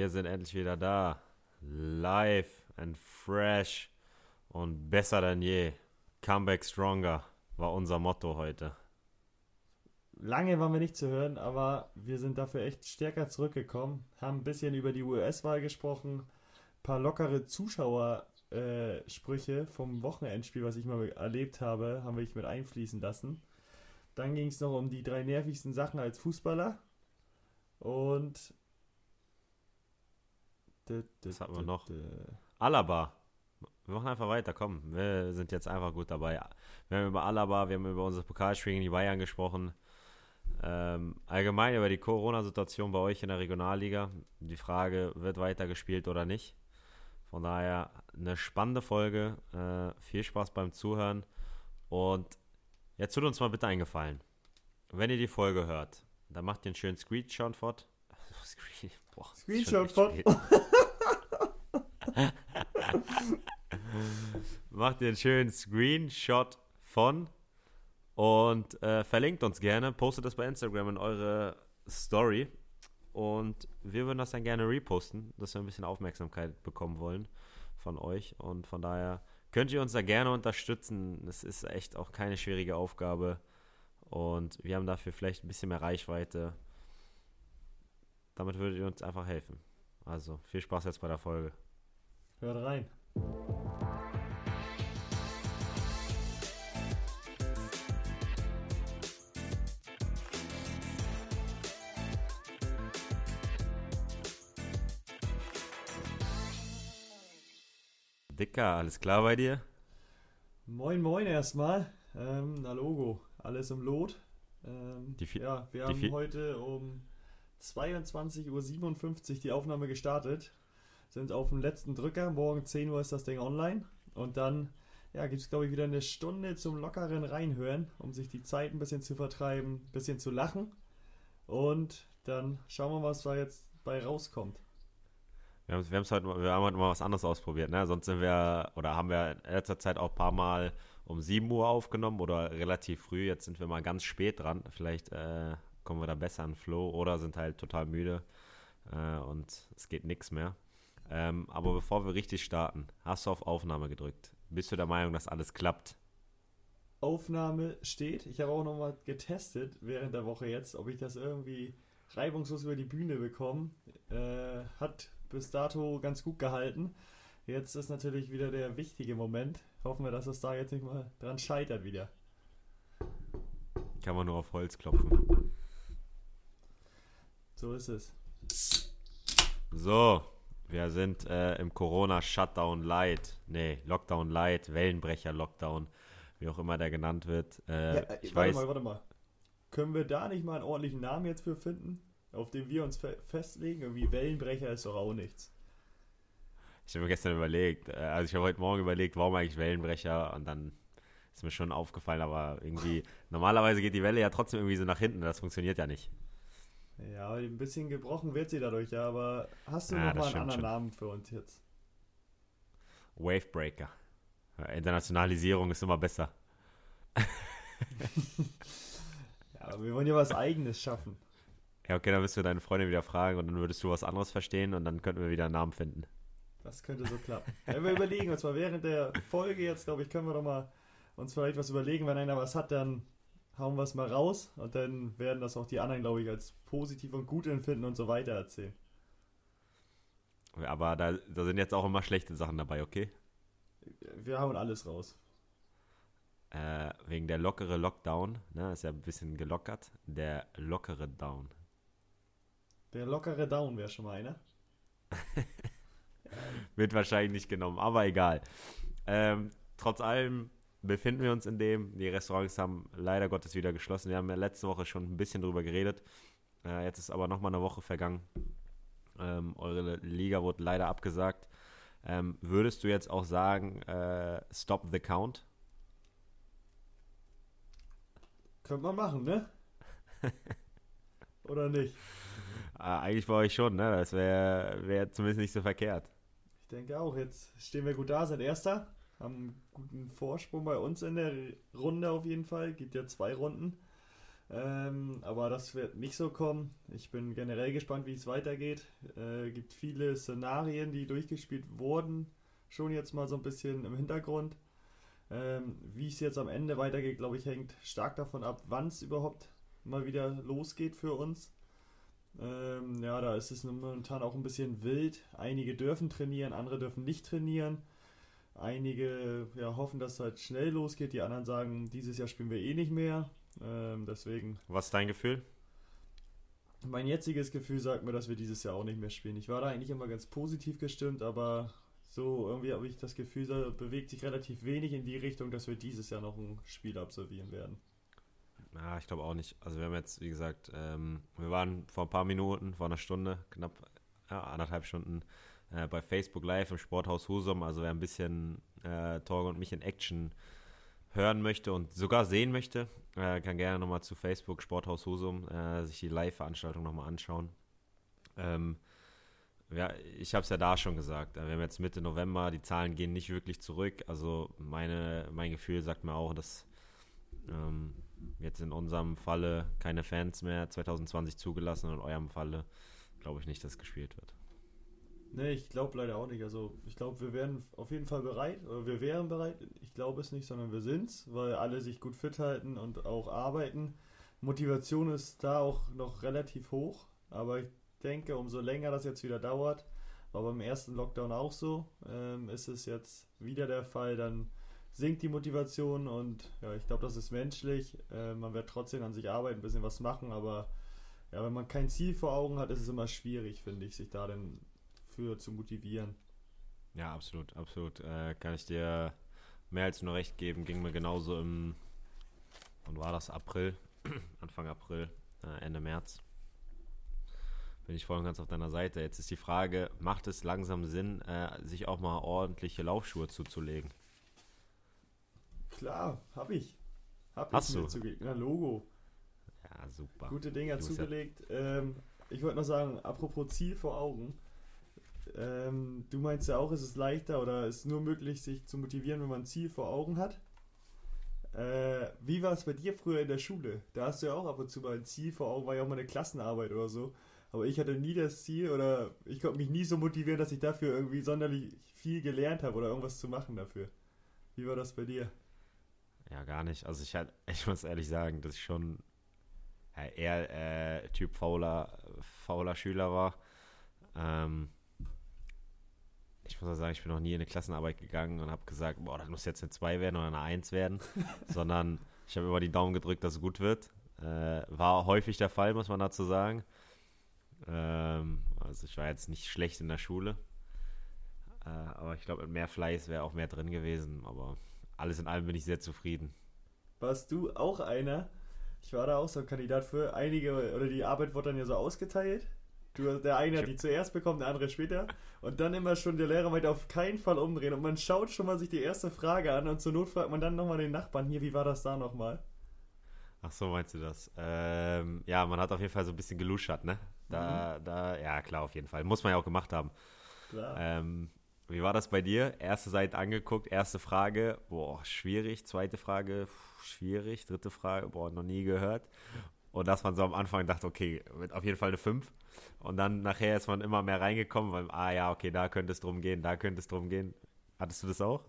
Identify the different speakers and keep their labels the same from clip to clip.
Speaker 1: Wir sind endlich wieder da. Live and fresh und besser denn je. Comeback stronger war unser Motto heute.
Speaker 2: Lange waren wir nicht zu hören, aber wir sind dafür echt stärker zurückgekommen. Haben ein bisschen über die US-Wahl gesprochen, ein paar lockere Zuschauersprüche vom Wochenendspiel, was ich mal erlebt habe, haben wir mit einfließen lassen. Dann ging es noch um die drei nervigsten Sachen als Fußballer. Und.
Speaker 1: Was hatten wir noch? Alaba. Wir machen einfach weiter, komm. Wir sind jetzt einfach gut dabei. Wir haben über Alaba, wir haben über unser Pokalspiel gegen die Bayern gesprochen. Ähm, allgemein über die Corona-Situation bei euch in der Regionalliga. Die Frage, wird weiter gespielt oder nicht? Von daher eine spannende Folge. Äh, viel Spaß beim Zuhören. Und jetzt tut uns mal bitte eingefallen. Wenn ihr die Folge hört, dann macht ihr einen schönen Screenshot
Speaker 2: boah, Screenshot fort.
Speaker 1: macht ihr einen schönen Screenshot von und äh, verlinkt uns gerne, postet das bei Instagram in eure Story und wir würden das dann gerne reposten, dass wir ein bisschen Aufmerksamkeit bekommen wollen von euch und von daher könnt ihr uns da gerne unterstützen. Es ist echt auch keine schwierige Aufgabe und wir haben dafür vielleicht ein bisschen mehr Reichweite. Damit würdet ihr uns einfach helfen. Also viel Spaß jetzt bei der Folge.
Speaker 2: Hört rein.
Speaker 1: Dicker, alles klar bei dir?
Speaker 2: Moin, moin erstmal. Ähm, na Logo, alles im Lot. Ähm, ja, wir haben heute um 22.57 Uhr die Aufnahme gestartet. Sind auf dem letzten Drücker. Morgen 10 Uhr ist das Ding online. Und dann ja, gibt es, glaube ich, wieder eine Stunde zum lockeren Reinhören, um sich die Zeit ein bisschen zu vertreiben, ein bisschen zu lachen. Und dann schauen wir, was da jetzt bei rauskommt.
Speaker 1: Wir haben, wir, heute, wir haben heute mal was anderes ausprobiert. Ne? Sonst sind wir, oder haben wir in letzter Zeit auch ein paar Mal um 7 Uhr aufgenommen oder relativ früh. Jetzt sind wir mal ganz spät dran. Vielleicht äh, kommen wir da besser in Flow oder sind halt total müde äh, und es geht nichts mehr. Ähm, aber bevor wir richtig starten, hast du auf Aufnahme gedrückt. Bist du der Meinung, dass alles klappt?
Speaker 2: Aufnahme steht. Ich habe auch nochmal getestet während der Woche jetzt, ob ich das irgendwie reibungslos über die Bühne bekomme. Äh, hat bis dato ganz gut gehalten. Jetzt ist natürlich wieder der wichtige Moment. Hoffen wir, dass es da jetzt nicht mal dran scheitert wieder.
Speaker 1: Kann man nur auf Holz klopfen.
Speaker 2: So ist es.
Speaker 1: So, wir sind äh, im Corona-Shutdown Light. Nee, Lockdown Light, Wellenbrecher-Lockdown, wie auch immer der genannt wird. Äh, ja, ich
Speaker 2: warte
Speaker 1: weiß,
Speaker 2: mal, warte mal. Können wir da nicht mal einen ordentlichen Namen jetzt für finden? auf den wir uns fe festlegen. Irgendwie Wellenbrecher ist doch auch nichts.
Speaker 1: Ich habe mir gestern überlegt, äh, also ich habe heute Morgen überlegt, warum eigentlich Wellenbrecher und dann ist mir schon aufgefallen, aber irgendwie, normalerweise geht die Welle ja trotzdem irgendwie so nach hinten, das funktioniert ja nicht.
Speaker 2: Ja, ein bisschen gebrochen wird sie dadurch, ja, aber hast du ja, noch mal einen anderen schon. Namen für uns jetzt?
Speaker 1: Wavebreaker. Internationalisierung ist immer besser.
Speaker 2: ja, aber wir wollen ja was Eigenes schaffen.
Speaker 1: Ja, okay, dann wirst du deine Freundin wieder fragen und dann würdest du was anderes verstehen und dann könnten wir wieder einen Namen finden.
Speaker 2: Das könnte so klappen. Wenn wir überlegen uns mal während der Folge jetzt, glaube ich, können wir doch mal uns vielleicht was überlegen. Wenn einer was hat, dann hauen wir es mal raus und dann werden das auch die anderen, glaube ich, als positiv und gut empfinden und so weiter erzählen.
Speaker 1: Aber da, da sind jetzt auch immer schlechte Sachen dabei, okay?
Speaker 2: Wir hauen alles raus.
Speaker 1: Äh, wegen der lockere Lockdown, ne, ist ja ein bisschen gelockert. Der lockere Down.
Speaker 2: Der lockere Down wäre schon mal einer.
Speaker 1: Wird wahrscheinlich nicht genommen, aber egal. Ähm, trotz allem befinden wir uns in dem. Die Restaurants haben leider Gottes wieder geschlossen. Wir haben ja letzte Woche schon ein bisschen drüber geredet. Äh, jetzt ist aber nochmal eine Woche vergangen. Ähm, eure Liga wurde leider abgesagt. Ähm, würdest du jetzt auch sagen, äh, stop the count?
Speaker 2: Könnte man machen, ne? Oder nicht?
Speaker 1: Ah, eigentlich bei euch schon, ne? Das wäre wär zumindest nicht so verkehrt.
Speaker 2: Ich denke auch. Jetzt stehen wir gut da, sind Erster. Haben einen guten Vorsprung bei uns in der Runde auf jeden Fall. Gibt ja zwei Runden. Ähm, aber das wird nicht so kommen. Ich bin generell gespannt, wie es weitergeht. Äh, gibt viele Szenarien, die durchgespielt wurden, schon jetzt mal so ein bisschen im Hintergrund. Ähm, wie es jetzt am Ende weitergeht, glaube ich, hängt stark davon ab, wann es überhaupt mal wieder losgeht für uns. Ähm, ja, da ist es momentan auch ein bisschen wild. Einige dürfen trainieren, andere dürfen nicht trainieren. Einige ja, hoffen, dass es halt schnell losgeht. Die anderen sagen, dieses Jahr spielen wir eh nicht mehr. Ähm, deswegen.
Speaker 1: Was ist dein Gefühl?
Speaker 2: Mein jetziges Gefühl sagt mir, dass wir dieses Jahr auch nicht mehr spielen. Ich war da eigentlich immer ganz positiv gestimmt, aber so irgendwie habe ich das Gefühl, da bewegt sich relativ wenig in die Richtung, dass wir dieses Jahr noch ein Spiel absolvieren werden.
Speaker 1: Ja, ich glaube auch nicht. Also wir haben jetzt, wie gesagt, ähm, wir waren vor ein paar Minuten, vor einer Stunde, knapp ja, anderthalb Stunden äh, bei Facebook Live im Sporthaus Husum. Also wer ein bisschen äh, Torge und mich in Action hören möchte und sogar sehen möchte, äh, kann gerne nochmal zu Facebook Sporthaus Husum äh, sich die Live-Veranstaltung nochmal anschauen. Ähm, ja, ich habe es ja da schon gesagt. Wir haben jetzt Mitte November, die Zahlen gehen nicht wirklich zurück. Also meine, mein Gefühl sagt mir auch, dass ähm, jetzt in unserem Falle keine Fans mehr 2020 zugelassen und in eurem Falle glaube ich nicht, dass gespielt wird.
Speaker 2: Nee, ich glaube leider auch nicht. Also ich glaube, wir wären auf jeden Fall bereit, oder wir wären bereit. Ich glaube es nicht, sondern wir sind's, weil alle sich gut fit halten und auch arbeiten. Motivation ist da auch noch relativ hoch, aber ich denke, umso länger das jetzt wieder dauert, war beim ersten Lockdown auch so, ähm, ist es jetzt wieder der Fall, dann sinkt die Motivation und ja, ich glaube, das ist menschlich. Äh, man wird trotzdem an sich arbeiten, ein bisschen was machen, aber ja, wenn man kein Ziel vor Augen hat, ist es immer schwierig, finde ich, sich da dann für zu motivieren.
Speaker 1: Ja, absolut, absolut. Äh, kann ich dir mehr als nur recht geben. Ging mir genauso im, wann war das? April, Anfang April, äh, Ende März. Bin ich voll und ganz auf deiner Seite. Jetzt ist die Frage, macht es langsam Sinn, äh, sich auch mal ordentliche Laufschuhe zuzulegen?
Speaker 2: Klar, hab ich.
Speaker 1: Hab Hast ich du?
Speaker 2: Zugelegt. Na, Logo.
Speaker 1: Ja, super.
Speaker 2: Gute Dinger zugelegt. Ja ähm, ich wollte noch sagen, apropos Ziel vor Augen. Ähm, du meinst ja auch, ist es leichter oder ist nur möglich, sich zu motivieren, wenn man ein Ziel vor Augen hat. Äh, wie war es bei dir früher in der Schule? Da hast du ja auch ab und zu mal ein Ziel vor Augen, war ja auch mal eine Klassenarbeit oder so. Aber ich hatte nie das Ziel oder ich konnte mich nie so motivieren, dass ich dafür irgendwie sonderlich viel gelernt habe oder irgendwas zu machen dafür. Wie war das bei dir?
Speaker 1: Ja, gar nicht. Also ich, ich muss ehrlich sagen, dass ich schon eher äh, Typ fauler, fauler Schüler war. Ähm, ich muss auch sagen, ich bin noch nie in eine Klassenarbeit gegangen und habe gesagt, boah, das muss jetzt eine 2 werden oder eine 1 werden, sondern ich habe immer die Daumen gedrückt, dass es gut wird. Äh, war häufig der Fall, muss man dazu sagen. Ähm, also ich war jetzt nicht schlecht in der Schule, äh, aber ich glaube, mit mehr Fleiß wäre auch mehr drin gewesen, aber alles in allem bin ich sehr zufrieden.
Speaker 2: Warst du auch einer? Ich war da auch so ein Kandidat für einige, oder die Arbeit wurde dann ja so ausgeteilt Du, der eine hat die zuerst bekommen, der andere später. Und dann immer schon der Lehrer meinte, auf keinen Fall umdrehen. Und man schaut schon mal sich die erste Frage an und zur Not fragt man dann nochmal den Nachbarn hier, wie war das da nochmal?
Speaker 1: Ach so, meinst du das? Ähm, ja, man hat auf jeden Fall so ein bisschen geluschert, ne? Da, mhm. da, ja, klar, auf jeden Fall. Muss man ja auch gemacht haben. Klar. Ähm, wie war das bei dir? Erste Seite angeguckt, erste Frage, boah, schwierig. Zweite Frage, pff, schwierig. Dritte Frage, boah, noch nie gehört. Und dass man so am Anfang dachte, okay, wird auf jeden Fall eine 5. Und dann nachher ist man immer mehr reingekommen, weil, ah ja, okay, da könnte es drum gehen, da könnte es drum gehen. Hattest du das auch?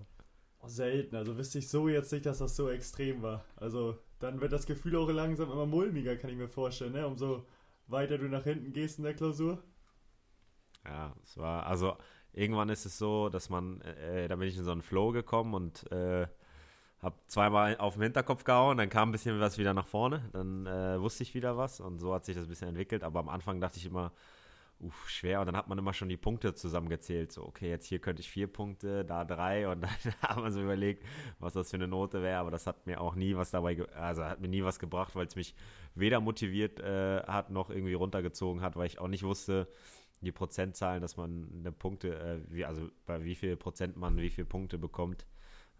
Speaker 2: Oh, selten, also wüsste ich so jetzt nicht, dass das so extrem war. Also dann wird das Gefühl auch langsam immer mulmiger, kann ich mir vorstellen, ne? Umso weiter du nach hinten gehst in der Klausur.
Speaker 1: Ja, es war, also irgendwann ist es so, dass man, äh, da bin ich in so einen Flow gekommen und äh, habe zweimal auf den Hinterkopf gehauen, dann kam ein bisschen was wieder nach vorne, dann äh, wusste ich wieder was und so hat sich das ein bisschen entwickelt. Aber am Anfang dachte ich immer, uff, schwer. Und dann hat man immer schon die Punkte zusammengezählt. So, okay, jetzt hier könnte ich vier Punkte, da drei. Und dann hat man so überlegt, was das für eine Note wäre. Aber das hat mir auch nie was dabei, also hat mir nie was gebracht, weil es mich weder motiviert äh, hat, noch irgendwie runtergezogen hat, weil ich auch nicht wusste, die Prozentzahlen, dass man eine Punkte, äh, wie, also bei wie viel Prozent man wie viele Punkte bekommt.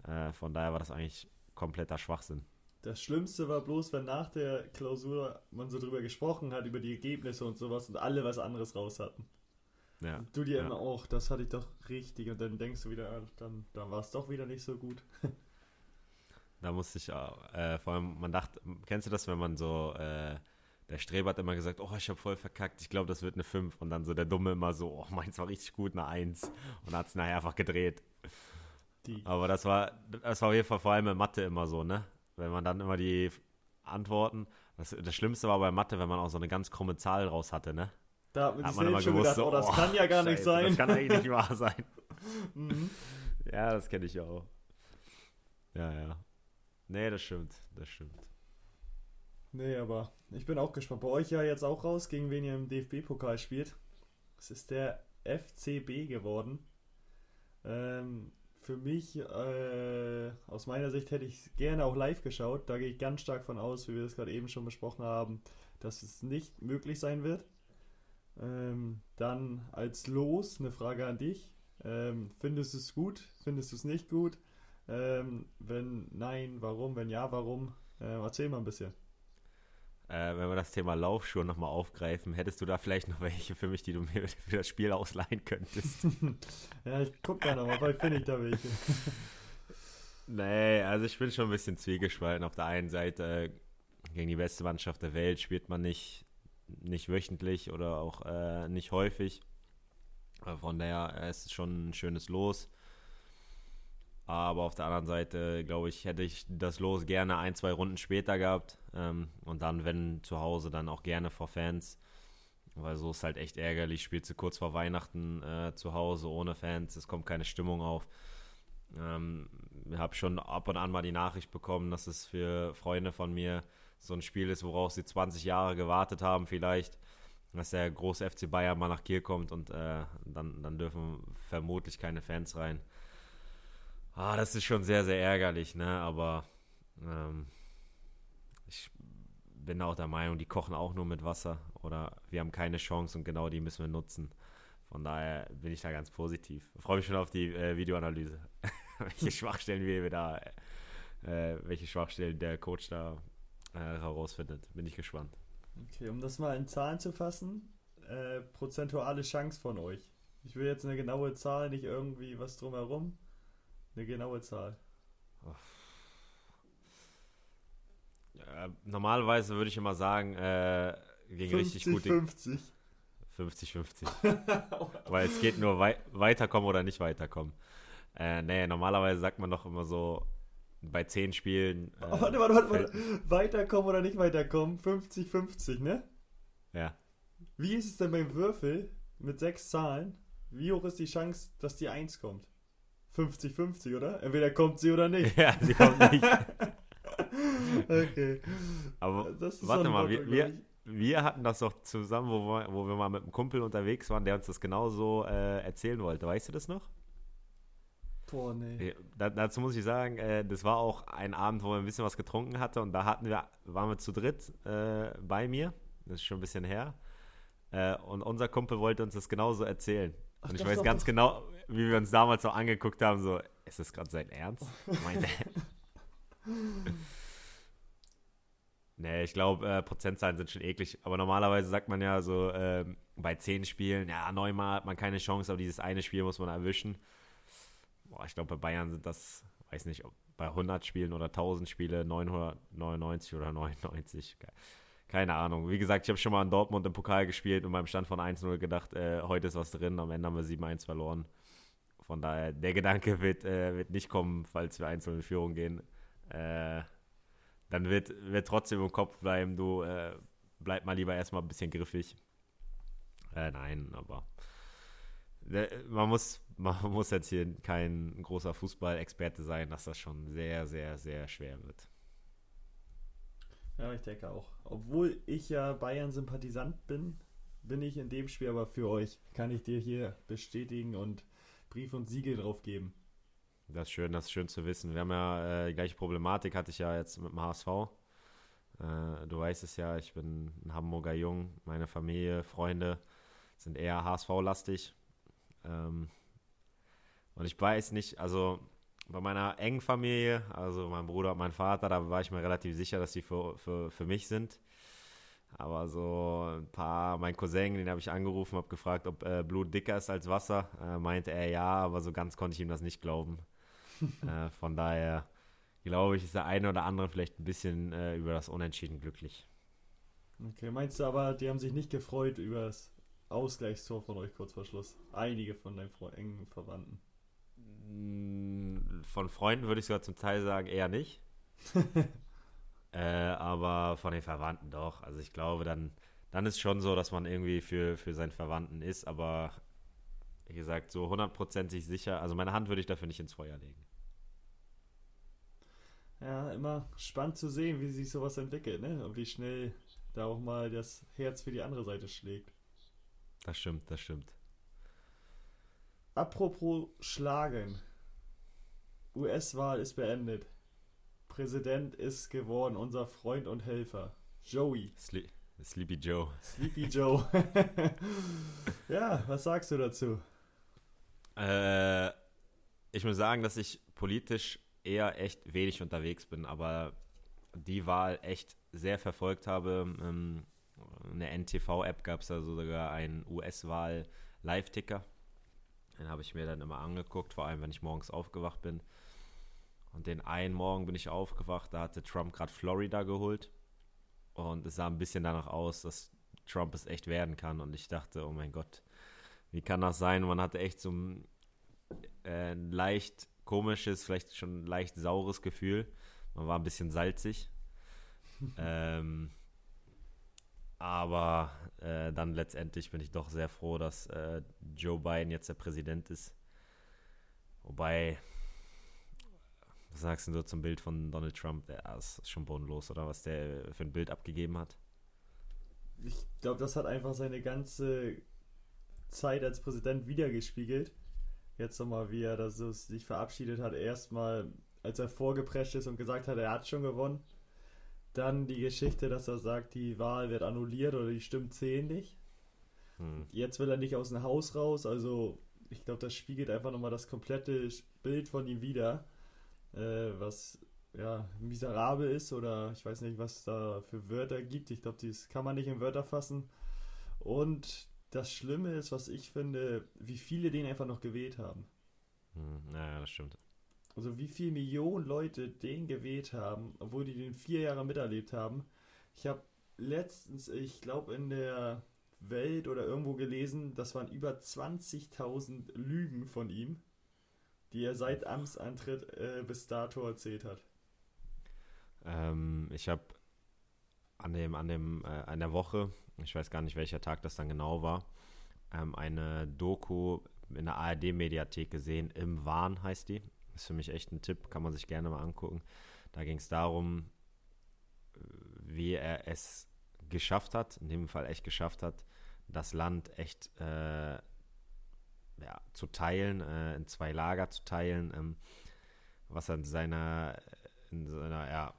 Speaker 1: Äh, von daher war das eigentlich kompletter Schwachsinn.
Speaker 2: Das Schlimmste war bloß, wenn nach der Klausur man so drüber gesprochen hat, über die Ergebnisse und sowas und alle was anderes raus hatten. Ja, und du dir ja. immer auch, das hatte ich doch richtig und dann denkst du wieder, ah, dann, dann war es doch wieder nicht so gut.
Speaker 1: Da musste ich äh, vor allem, man dachte, kennst du das, wenn man so, äh, der Streber hat immer gesagt, oh, ich habe voll verkackt, ich glaube, das wird eine 5. Und dann so der Dumme immer so, oh, meins war richtig gut, eine 1. Und hat es nachher einfach gedreht. Die. Aber das war, das war auf jeden Fall vor allem in Mathe immer so, ne? Wenn man dann immer die Antworten, das, das Schlimmste war bei Mathe, wenn man auch so eine ganz krumme Zahl raus hatte, ne?
Speaker 2: Da hat man, hat man immer gewusst, gedacht, so, oh, das oh, kann ja gar Scheiße, nicht sein.
Speaker 1: Das kann eigentlich nicht wahr sein. mhm. Ja, das kenne ich auch. Ja, ja. Nee, das stimmt, das stimmt.
Speaker 2: Nee, aber ich bin auch gespannt. Bei euch ja jetzt auch raus, gegen wen ihr im DFB-Pokal spielt. Es ist der FCB geworden. Ähm, für mich, äh, aus meiner Sicht, hätte ich gerne auch live geschaut. Da gehe ich ganz stark von aus, wie wir das gerade eben schon besprochen haben, dass es nicht möglich sein wird. Ähm, dann als Los eine Frage an dich. Ähm, findest du es gut? Findest du es nicht gut? Ähm, wenn nein, warum? Wenn ja, warum? Äh, erzähl mal ein bisschen.
Speaker 1: Äh, wenn wir das Thema Laufschuhe nochmal aufgreifen, hättest du da vielleicht noch welche für mich, die du mir für das Spiel ausleihen könntest?
Speaker 2: ja, ich guck da nochmal, vielleicht finde ich da welche.
Speaker 1: nee, also ich bin schon ein bisschen zwiegespalten. Auf der einen Seite gegen die beste Mannschaft der Welt spielt man nicht, nicht wöchentlich oder auch äh, nicht häufig. Von daher äh, ist es schon ein schönes Los. Aber auf der anderen Seite, glaube ich, hätte ich das Los gerne ein, zwei Runden später gehabt. Ähm, und dann, wenn zu Hause, dann auch gerne vor Fans. Weil so ist halt echt ärgerlich. Spielst du kurz vor Weihnachten äh, zu Hause ohne Fans, es kommt keine Stimmung auf. Ähm, ich habe schon ab und an mal die Nachricht bekommen, dass es für Freunde von mir so ein Spiel ist, worauf sie 20 Jahre gewartet haben, vielleicht. Dass der große FC Bayern mal nach Kiel kommt und äh, dann, dann dürfen vermutlich keine Fans rein. Ah, das ist schon sehr, sehr ärgerlich, ne? Aber ähm, ich bin auch der Meinung, die kochen auch nur mit Wasser oder wir haben keine Chance und genau die müssen wir nutzen. Von daher bin ich da ganz positiv. Ich freue mich schon auf die äh, Videoanalyse. welche Schwachstellen wir da, äh, welche Schwachstellen der Coach da äh, herausfindet. Bin ich gespannt.
Speaker 2: Okay, um das mal in Zahlen zu fassen, äh, prozentuale Chance von euch. Ich will jetzt eine genaue Zahl, nicht irgendwie was drumherum. Eine genaue Zahl.
Speaker 1: Ja, normalerweise würde ich immer sagen, äh, gegen 50, richtig gute.
Speaker 2: 50.
Speaker 1: 50-50. Weil es geht nur wei weiterkommen oder nicht weiterkommen. Äh, nee, normalerweise sagt man doch immer so bei 10 Spielen.
Speaker 2: Äh, warte, warte, warte, warte. Weiterkommen oder nicht weiterkommen? 50-50, ne?
Speaker 1: Ja.
Speaker 2: Wie ist es denn beim Würfel mit sechs Zahlen? Wie hoch ist die Chance, dass die 1 kommt? 50-50, oder? Entweder kommt sie oder nicht.
Speaker 1: Ja, sie kommt nicht.
Speaker 2: okay.
Speaker 1: Aber warte mal, wir, wir, wir, hatten das doch zusammen, wo wir, wo wir mal mit einem Kumpel unterwegs waren, der uns das genauso äh, erzählen wollte. Weißt du das noch?
Speaker 2: Boah, nee.
Speaker 1: Da, dazu muss ich sagen, äh, das war auch ein Abend, wo wir ein bisschen was getrunken hatten und da hatten wir, waren wir zu dritt äh, bei mir. Das ist schon ein bisschen her. Äh, und unser Kumpel wollte uns das genauso erzählen. Ach, und ich weiß ganz genau, wie wir uns damals so angeguckt haben, so, ist das gerade sein Ernst? Meine Nee, ich glaube, äh, Prozentzahlen sind schon eklig. Aber normalerweise sagt man ja so, äh, bei zehn Spielen, ja, neunmal hat man keine Chance, aber dieses eine Spiel muss man erwischen. Boah, ich glaube, bei Bayern sind das, weiß nicht, ob bei 100 Spielen oder 1000 Spiele 999 oder 99 keine Ahnung. Wie gesagt, ich habe schon mal in Dortmund im Pokal gespielt und beim Stand von 1-0 gedacht, äh, heute ist was drin. Am Ende haben wir 7-1 verloren. Von daher, der Gedanke wird, äh, wird nicht kommen, falls wir 1-0 in Führung gehen. Äh, dann wird, wird trotzdem im Kopf bleiben, du äh, bleib mal lieber erstmal ein bisschen griffig. Äh, nein, aber äh, man muss, man muss jetzt hier kein großer Fußballexperte sein, dass das schon sehr, sehr, sehr schwer wird.
Speaker 2: Ja, ich denke auch. Obwohl ich ja Bayern-Sympathisant bin, bin ich in dem Spiel aber für euch. Kann ich dir hier bestätigen und Brief und Siegel drauf geben.
Speaker 1: Das ist schön, das ist schön zu wissen. Wir haben ja äh, die gleiche Problematik, hatte ich ja jetzt mit dem HSV. Äh, du weißt es ja, ich bin ein Hamburger Jung. Meine Familie, Freunde sind eher HSV-lastig. Ähm, und ich weiß nicht, also bei meiner engen Familie, also mein Bruder und mein Vater, da war ich mir relativ sicher, dass die für, für, für mich sind. Aber so ein paar, mein Cousin, den habe ich angerufen, habe gefragt, ob äh, Blut dicker ist als Wasser. Äh, meinte er ja, aber so ganz konnte ich ihm das nicht glauben. äh, von daher glaube ich, ist der eine oder andere vielleicht ein bisschen äh, über das Unentschieden glücklich.
Speaker 2: Okay, meinst du aber, die haben sich nicht gefreut über das Ausgleichstor von euch kurz vor Schluss? Einige von deinen engen Verwandten.
Speaker 1: Mm, von Freunden würde ich sogar zum Teil sagen, eher nicht. äh, aber von den Verwandten doch. Also ich glaube, dann, dann ist schon so, dass man irgendwie für, für seinen Verwandten ist, aber wie gesagt, so hundertprozentig sicher. Also meine Hand würde ich dafür nicht ins Feuer legen.
Speaker 2: Ja, immer spannend zu sehen, wie sich sowas entwickelt, ne? Und wie schnell da auch mal das Herz für die andere Seite schlägt.
Speaker 1: Das stimmt, das stimmt.
Speaker 2: Apropos Schlagen. US-Wahl ist beendet. Präsident ist geworden, unser Freund und Helfer. Joey.
Speaker 1: Sle Sleepy Joe.
Speaker 2: Sleepy Joe. ja, was sagst du dazu?
Speaker 1: Äh, ich muss sagen, dass ich politisch eher echt wenig unterwegs bin, aber die Wahl echt sehr verfolgt habe. Ähm, eine NTV-App gab es da sogar einen US-Wahl-Live-Ticker. Den habe ich mir dann immer angeguckt, vor allem wenn ich morgens aufgewacht bin. Und den einen Morgen bin ich aufgewacht, da hatte Trump gerade Florida geholt. Und es sah ein bisschen danach aus, dass Trump es echt werden kann. Und ich dachte, oh mein Gott, wie kann das sein? Man hatte echt so ein äh, leicht komisches, vielleicht schon leicht saures Gefühl. Man war ein bisschen salzig. ähm, aber äh, dann letztendlich bin ich doch sehr froh, dass äh, Joe Biden jetzt der Präsident ist. Wobei, was sagst du zum Bild von Donald Trump? Der ist schon bodenlos, oder was der für ein Bild abgegeben hat?
Speaker 2: Ich glaube, das hat einfach seine ganze Zeit als Präsident wiedergespiegelt. Jetzt nochmal, wie er das so sich verabschiedet hat. Erstmal, als er vorgeprescht ist und gesagt hat, er hat schon gewonnen. Dann die Geschichte, dass er sagt, die Wahl wird annulliert oder die Stimmen zählen nicht. Hm. Jetzt will er nicht aus dem Haus raus. Also, ich glaube, das spiegelt einfach nochmal das komplette Bild von ihm wieder. Äh, was ja miserabel ist oder ich weiß nicht, was da für Wörter gibt. Ich glaube, das kann man nicht in Wörter fassen. Und das Schlimme ist, was ich finde, wie viele den einfach noch gewählt haben.
Speaker 1: Hm, naja, das stimmt.
Speaker 2: Also wie viele Millionen Leute den gewählt haben, obwohl die den vier Jahre miterlebt haben. Ich habe letztens, ich glaube in der Welt oder irgendwo gelesen, das waren über 20.000 Lügen von ihm, die er seit Amtsantritt äh, bis dato erzählt hat.
Speaker 1: Ähm, ich habe an dem, an dem, äh, an der Woche, ich weiß gar nicht, welcher Tag das dann genau war, ähm, eine Doku in der ARD-Mediathek gesehen. Im Wahn heißt die. Ist für mich echt ein Tipp, kann man sich gerne mal angucken. Da ging es darum, wie er es geschafft hat, in dem Fall echt geschafft hat, das Land echt äh, ja, zu teilen, äh, in zwei Lager zu teilen, ähm, was er in seiner, in seiner ja,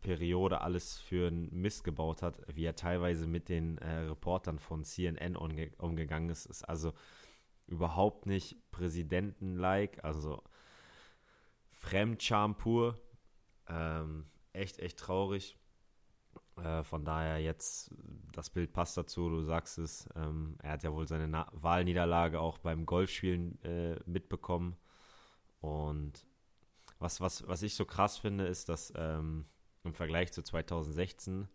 Speaker 1: Periode alles für einen Mist gebaut hat, wie er teilweise mit den äh, Reportern von CNN umge umgegangen ist, ist also überhaupt nicht Präsidenten-like, also Fremdscham pur. Ähm, echt, echt traurig. Äh, von daher jetzt, das Bild passt dazu, du sagst es. Ähm, er hat ja wohl seine Na Wahlniederlage auch beim Golfspielen äh, mitbekommen. Und was, was, was ich so krass finde, ist, dass ähm, im Vergleich zu 2016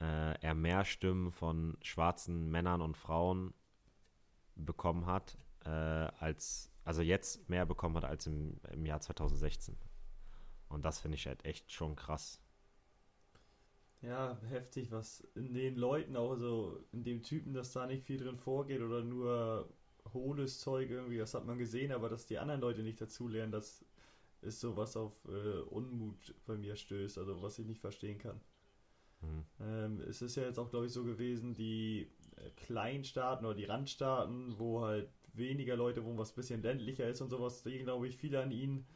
Speaker 1: äh, er mehr Stimmen von schwarzen Männern und Frauen bekommen hat, äh, als, also jetzt mehr bekommen hat als im, im Jahr 2016. Und das finde ich halt echt schon krass.
Speaker 2: Ja, heftig, was in den Leuten auch so, in dem Typen, dass da nicht viel drin vorgeht oder nur hohles Zeug irgendwie, das hat man gesehen, aber dass die anderen Leute nicht dazulernen, das ist so, was auf äh, Unmut bei mir stößt, also was ich nicht verstehen kann. Mhm. Ähm, es ist ja jetzt auch, glaube ich, so gewesen, die äh, Kleinstaaten oder die Randstaaten, wo halt weniger Leute wohnen, was ein bisschen ländlicher ist und sowas, da glaube ich, viele an ihnen.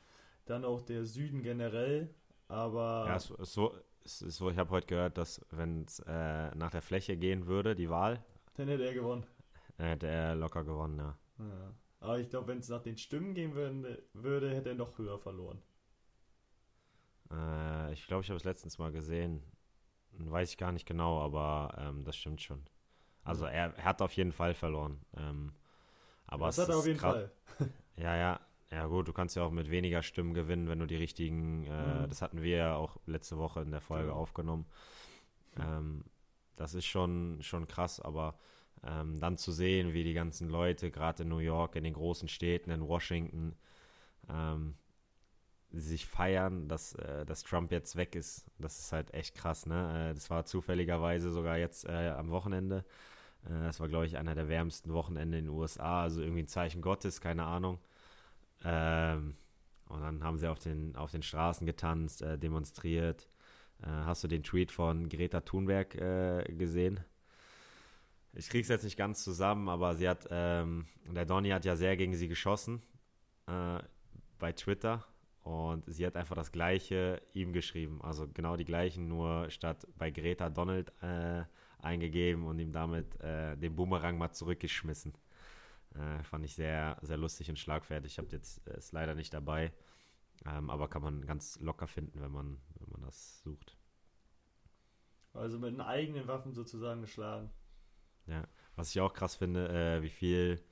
Speaker 2: Dann auch der Süden generell, aber.
Speaker 1: Ja, ist so, es ist so ich habe heute gehört, dass wenn es äh, nach der Fläche gehen würde, die Wahl.
Speaker 2: Dann hätte er gewonnen.
Speaker 1: Hätte er locker gewonnen, ja.
Speaker 2: ja. Aber ich glaube, wenn es nach den Stimmen gehen würde, würde, hätte er noch höher verloren.
Speaker 1: Äh, ich glaube, ich habe es letztens mal gesehen. Weiß ich gar nicht genau, aber ähm, das stimmt schon. Also er, er, hat auf jeden Fall verloren. Ähm, aber
Speaker 2: das hat er auf jeden Fall.
Speaker 1: ja, ja. Ja gut, du kannst ja auch mit weniger Stimmen gewinnen, wenn du die richtigen, äh, mhm. das hatten wir ja auch letzte Woche in der Folge ja. aufgenommen. Ähm, das ist schon, schon krass, aber ähm, dann zu sehen, wie die ganzen Leute, gerade in New York, in den großen Städten, in Washington, ähm, sich feiern, dass, äh, dass Trump jetzt weg ist. Das ist halt echt krass, ne? Äh, das war zufälligerweise sogar jetzt äh, am Wochenende. Äh, das war, glaube ich, einer der wärmsten Wochenende in den USA, also irgendwie ein Zeichen Gottes, keine Ahnung. Ähm, und dann haben sie auf den, auf den Straßen getanzt, äh, demonstriert. Äh, hast du den Tweet von Greta Thunberg gesehen? Ich krieg's jetzt nicht ganz zusammen, aber sie hat, ähm, der Donny hat ja sehr gegen sie geschossen bei Twitter und sie hat einfach das Gleiche ihm geschrieben. Also genau die gleichen, nur statt bei Greta Donald äh, eingegeben und ihm damit äh, den Boomerang mal zurückgeschmissen. Äh, fand ich sehr, sehr lustig und schlagfertig. Ich habe jetzt äh, ist leider nicht dabei, ähm, aber kann man ganz locker finden, wenn man, wenn man das sucht.
Speaker 2: Also mit den eigenen Waffen sozusagen geschlagen.
Speaker 1: Ja, was ich auch krass finde, äh, wie viel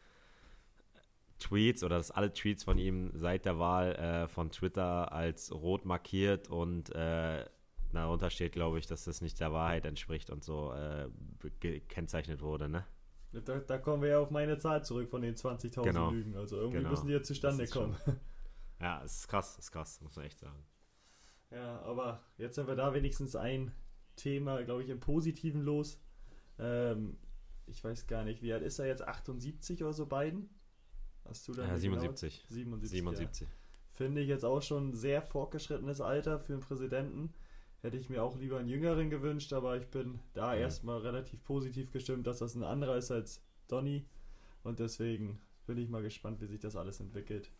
Speaker 1: Tweets oder dass alle Tweets von ihm seit der Wahl äh, von Twitter als rot markiert und äh, darunter steht, glaube ich, dass das nicht der Wahrheit entspricht und so äh, gekennzeichnet wurde, ne?
Speaker 2: Da, da, kommen wir ja auf meine Zahl zurück von den 20.000 genau. Lügen. Also irgendwie genau. müssen die ja zustande kommen.
Speaker 1: Schon, ja, es ist krass, es ist krass, muss man echt sagen.
Speaker 2: Ja, aber jetzt haben wir da wenigstens ein Thema, glaube ich, im Positiven los. Ähm, ich weiß gar nicht, wie alt ist er jetzt? 78 oder so beiden?
Speaker 1: Hast du da ja, 77.
Speaker 2: 77. 77. Ja. Finde ich jetzt auch schon ein sehr fortgeschrittenes Alter für einen Präsidenten. Hätte ich mir auch lieber einen Jüngeren gewünscht, aber ich bin da mhm. erstmal relativ positiv gestimmt, dass das ein anderer ist als Donny. Und deswegen bin ich mal gespannt, wie sich das alles entwickelt.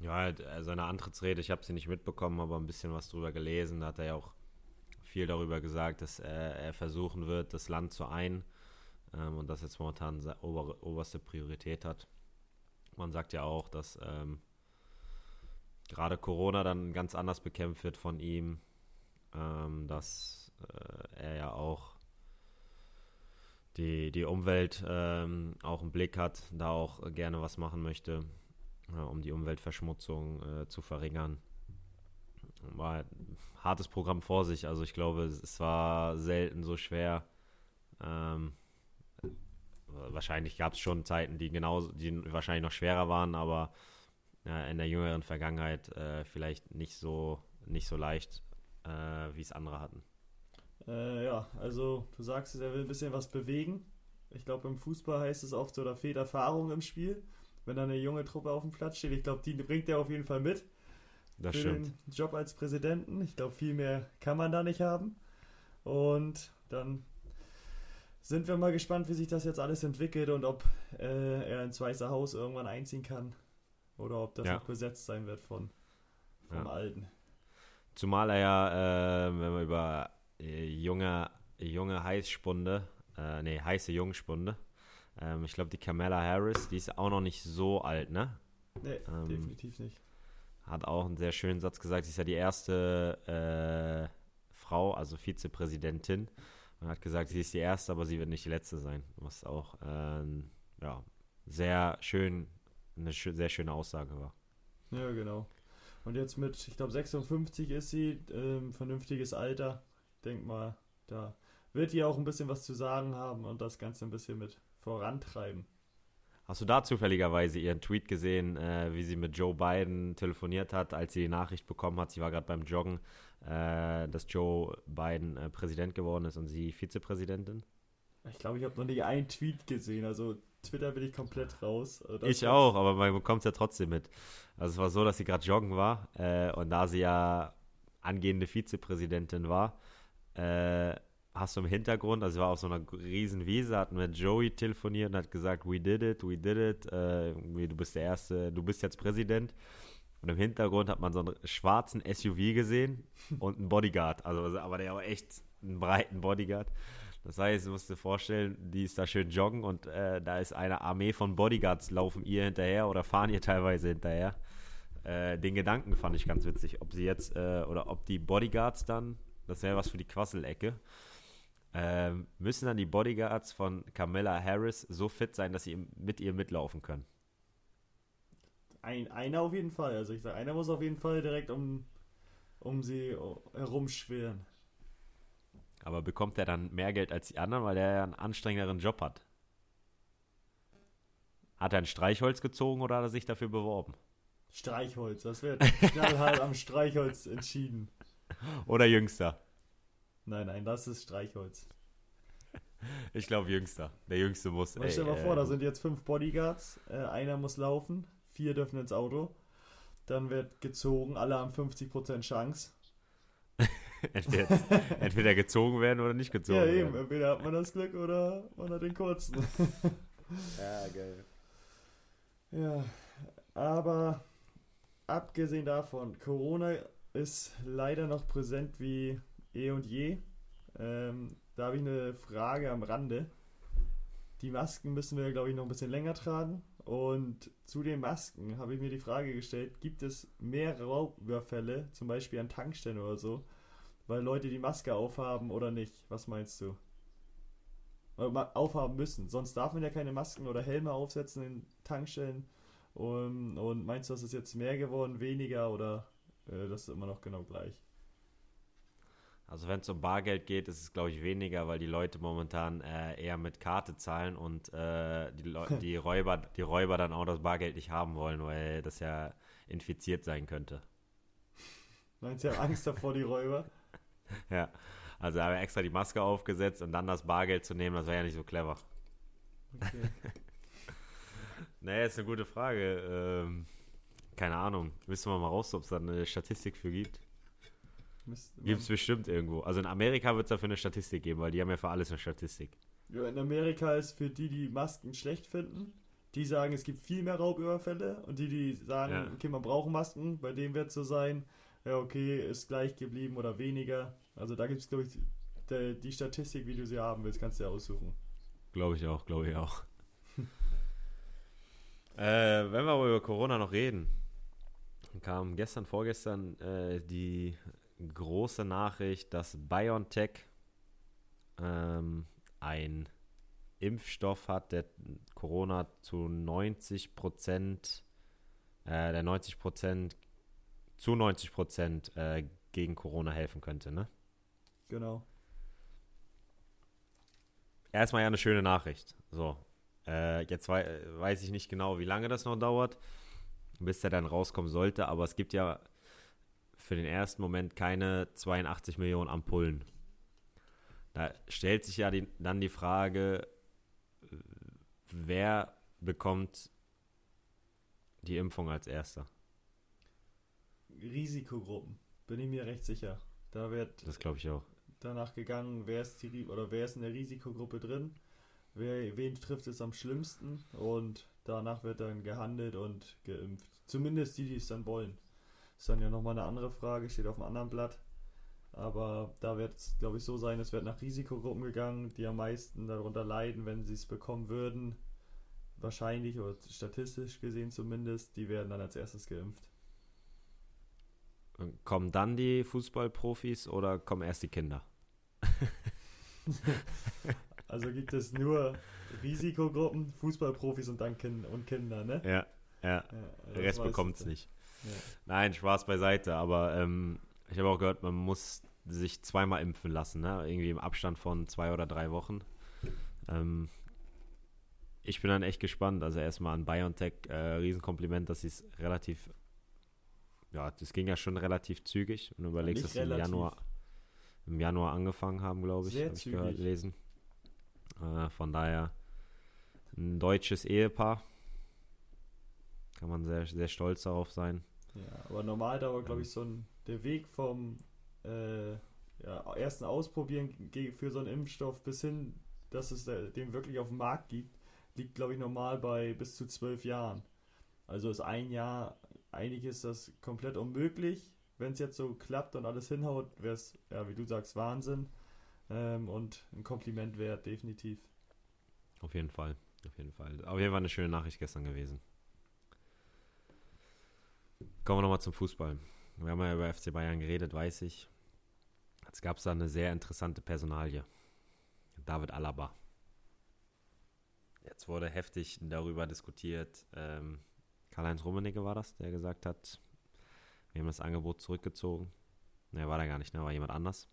Speaker 1: Ja, äh, seine Antrittsrede, ich habe sie nicht mitbekommen, aber ein bisschen was drüber gelesen. Da hat er ja auch viel darüber gesagt, dass er, er versuchen wird, das Land zu ein ähm, und das jetzt momentan ober, oberste Priorität hat. Man sagt ja auch, dass ähm, gerade Corona dann ganz anders bekämpft wird von ihm, ähm, dass äh, er ja auch die, die Umwelt ähm, auch im Blick hat, da auch gerne was machen möchte, äh, um die Umweltverschmutzung äh, zu verringern. War ein hartes Programm vor sich, also ich glaube, es war selten so schwer, ähm, wahrscheinlich gab es schon Zeiten, die genauso, die wahrscheinlich noch schwerer waren, aber äh, in der jüngeren Vergangenheit äh, vielleicht nicht so, nicht so leicht, äh, wie es andere hatten.
Speaker 2: Äh, ja, also du sagst, er will ein bisschen was bewegen. Ich glaube, im Fußball heißt es oft so, da fehlt Erfahrung im Spiel. Wenn da eine junge Truppe auf dem Platz steht, ich glaube, die bringt er auf jeden Fall mit.
Speaker 1: Das für stimmt. den
Speaker 2: Job als Präsidenten. Ich glaube, viel mehr kann man da nicht haben. Und dann sind wir mal gespannt, wie sich das jetzt alles entwickelt und ob äh, er ins Weiße Haus irgendwann einziehen kann oder ob das ja. noch besetzt sein wird von vom ja. Alten.
Speaker 1: Zumal er ja, äh, wenn wir über äh, junge, junge Heißspunde, äh, nee, heiße Jungspunde, ähm, ich glaube, die Kamala Harris, die ist auch noch nicht so alt, ne?
Speaker 2: Nee, ähm, definitiv nicht.
Speaker 1: Hat auch einen sehr schönen Satz gesagt. Sie ist ja die erste äh, Frau, also Vizepräsidentin, man hat gesagt, sie ist die erste, aber sie wird nicht die letzte sein. Was auch ähm, ja, sehr schön, eine sch sehr schöne Aussage war.
Speaker 2: Ja, genau. Und jetzt mit, ich glaube, 56 ist sie, ähm, vernünftiges Alter. Denk mal, da wird die auch ein bisschen was zu sagen haben und das Ganze ein bisschen mit vorantreiben.
Speaker 1: Hast du da zufälligerweise ihren Tweet gesehen, äh, wie sie mit Joe Biden telefoniert hat, als sie die Nachricht bekommen hat? Sie war gerade beim Joggen, äh, dass Joe Biden äh, Präsident geworden ist und sie Vizepräsidentin?
Speaker 2: Ich glaube, ich habe noch nie einen Tweet gesehen. Also Twitter bin ich komplett raus.
Speaker 1: Also ich auch, aber man bekommt es ja trotzdem mit. Also es war so, dass sie gerade joggen war äh, und da sie ja angehende Vizepräsidentin war, äh, hast du im Hintergrund, also sie war auf so einer riesen Wiese, hat mit Joey telefoniert und hat gesagt, we did it, we did it, äh, du bist der Erste, du bist jetzt Präsident. Und im Hintergrund hat man so einen schwarzen SUV gesehen und einen Bodyguard. Also, aber der war echt einen breiten Bodyguard. Das heißt, du musst dir vorstellen, die ist da schön joggen und äh, da ist eine Armee von Bodyguards, laufen ihr hinterher oder fahren ihr teilweise hinterher. Äh, den Gedanken fand ich ganz witzig, ob sie jetzt äh, oder ob die Bodyguards dann, das wäre was für die Quasselecke, ähm, müssen dann die Bodyguards von Camilla Harris so fit sein, dass sie mit ihr mitlaufen können.
Speaker 2: ein, einer auf jeden Fall. Also ich sage, einer muss auf jeden Fall direkt um, um sie herumschwirren.
Speaker 1: Aber bekommt er dann mehr Geld als die anderen, weil er ja einen anstrengenderen Job hat? Hat er ein Streichholz gezogen oder hat er sich dafür beworben?
Speaker 2: Streichholz, das wird knallhart am Streichholz entschieden.
Speaker 1: Oder Jüngster?
Speaker 2: Nein, nein, das ist Streichholz.
Speaker 1: Ich glaube Jüngster. Der Jüngste muss.
Speaker 2: Stell dir mal vor, äh, da sind jetzt fünf Bodyguards, äh, einer muss laufen, vier dürfen ins Auto. Dann wird gezogen, alle haben 50% Chance.
Speaker 1: entweder, entweder, gezogen werden oder nicht gezogen
Speaker 2: ja,
Speaker 1: werden.
Speaker 2: Ja, eben. Entweder hat man das Glück oder man hat den kurzen.
Speaker 1: ja, geil.
Speaker 2: Ja, aber abgesehen davon, Corona ist leider noch präsent wie eh und je. Ähm, da habe ich eine Frage am Rande. Die Masken müssen wir, glaube ich, noch ein bisschen länger tragen. Und zu den Masken habe ich mir die Frage gestellt, gibt es mehr Raubüberfälle, zum Beispiel an Tankstellen oder so, weil Leute die Maske aufhaben oder nicht? Was meinst du? Aufhaben müssen. Sonst darf man ja keine Masken oder Helme aufsetzen in Tankstellen. Und, und meinst du, das ist jetzt mehr geworden, weniger oder äh, das ist immer noch genau gleich?
Speaker 1: Also wenn es um Bargeld geht, ist es glaube ich weniger, weil die Leute momentan äh, eher mit Karte zahlen und äh, die, die, Räuber, die Räuber dann auch das Bargeld nicht haben wollen, weil das ja infiziert sein könnte.
Speaker 2: Meinst du, ja Angst davor, die Räuber?
Speaker 1: ja, also haben wir extra die Maske aufgesetzt und dann das Bargeld zu nehmen, das wäre ja nicht so clever. Okay. naja, ist eine gute Frage. Ähm, keine Ahnung. Müssen wir mal raus, ob es da eine Statistik für gibt. Gibt es bestimmt irgendwo. Also in Amerika wird es dafür eine Statistik geben, weil die haben ja für alles eine Statistik.
Speaker 2: Ja, in Amerika ist für die, die Masken schlecht finden, die sagen, es gibt viel mehr Raubüberfälle und die, die sagen, ja. okay, man braucht Masken, bei denen wird es so sein, ja, okay, ist gleich geblieben oder weniger. Also da gibt es, glaube ich, die, die Statistik, wie du sie haben willst, kannst du ja aussuchen.
Speaker 1: Glaube ich auch, glaube ich auch. äh, wenn wir aber über Corona noch reden, kam gestern, vorgestern äh, die große Nachricht, dass BioNTech ähm, ein Impfstoff hat, der Corona zu 90 Prozent, äh, der 90 Prozent, zu 90 Prozent äh, gegen Corona helfen könnte, ne?
Speaker 2: Genau.
Speaker 1: Erstmal ja eine schöne Nachricht. So. Äh, jetzt wei weiß ich nicht genau, wie lange das noch dauert, bis der dann rauskommen sollte, aber es gibt ja für den ersten Moment keine 82 Millionen Ampullen. Da stellt sich ja die, dann die Frage, wer bekommt die Impfung als erster?
Speaker 2: Risikogruppen, bin ich mir recht sicher. Da wird
Speaker 1: das glaube ich auch.
Speaker 2: Danach gegangen, wer ist die oder wer ist in der Risikogruppe drin, wer, wen trifft es am schlimmsten und danach wird dann gehandelt und geimpft. Zumindest die, die es dann wollen. Ist dann ja nochmal eine andere Frage, steht auf einem anderen Blatt. Aber da wird es, glaube ich, so sein, es wird nach Risikogruppen gegangen, die am meisten darunter leiden, wenn sie es bekommen würden. Wahrscheinlich, oder statistisch gesehen zumindest, die werden dann als erstes geimpft.
Speaker 1: Kommen dann die Fußballprofis oder kommen erst die Kinder?
Speaker 2: also gibt es nur Risikogruppen, Fußballprofis und dann kind und Kinder, ne?
Speaker 1: Ja, ja. ja Der Rest bekommt es nicht. Nein, Spaß beiseite, aber ähm, ich habe auch gehört, man muss sich zweimal impfen lassen, ne? irgendwie im Abstand von zwei oder drei Wochen. Ähm, ich bin dann echt gespannt. Also erstmal an BioNTech, äh, Riesenkompliment, dass sie es relativ, ja, das ging ja schon relativ zügig. Und überlegst, dass sie im Januar, im Januar angefangen haben, glaube ich, habe ich gehört, lesen. Äh, von daher ein deutsches Ehepaar. Kann man sehr, sehr stolz darauf sein.
Speaker 2: Ja, aber normal dauert, glaube ich, so ein, der Weg vom äh, ja, ersten Ausprobieren für so einen Impfstoff bis hin, dass es den wirklich auf dem Markt gibt, liegt, glaube ich, normal bei bis zu zwölf Jahren. Also ist ein Jahr, eigentlich ist das komplett unmöglich. Wenn es jetzt so klappt und alles hinhaut, wäre es, ja, wie du sagst, Wahnsinn. Ähm, und ein Kompliment wert, definitiv.
Speaker 1: Auf jeden Fall. Auf jeden Fall. Auf jeden Fall eine schöne Nachricht gestern gewesen. Kommen wir nochmal zum Fußball. Wir haben ja über FC Bayern geredet, weiß ich. Jetzt gab es da eine sehr interessante Personalie. David Alaba. Jetzt wurde heftig darüber diskutiert, ähm, Karl-Heinz Rummenigge war das, der gesagt hat, wir haben das Angebot zurückgezogen. Ne, war da gar nicht, ne, war jemand anders.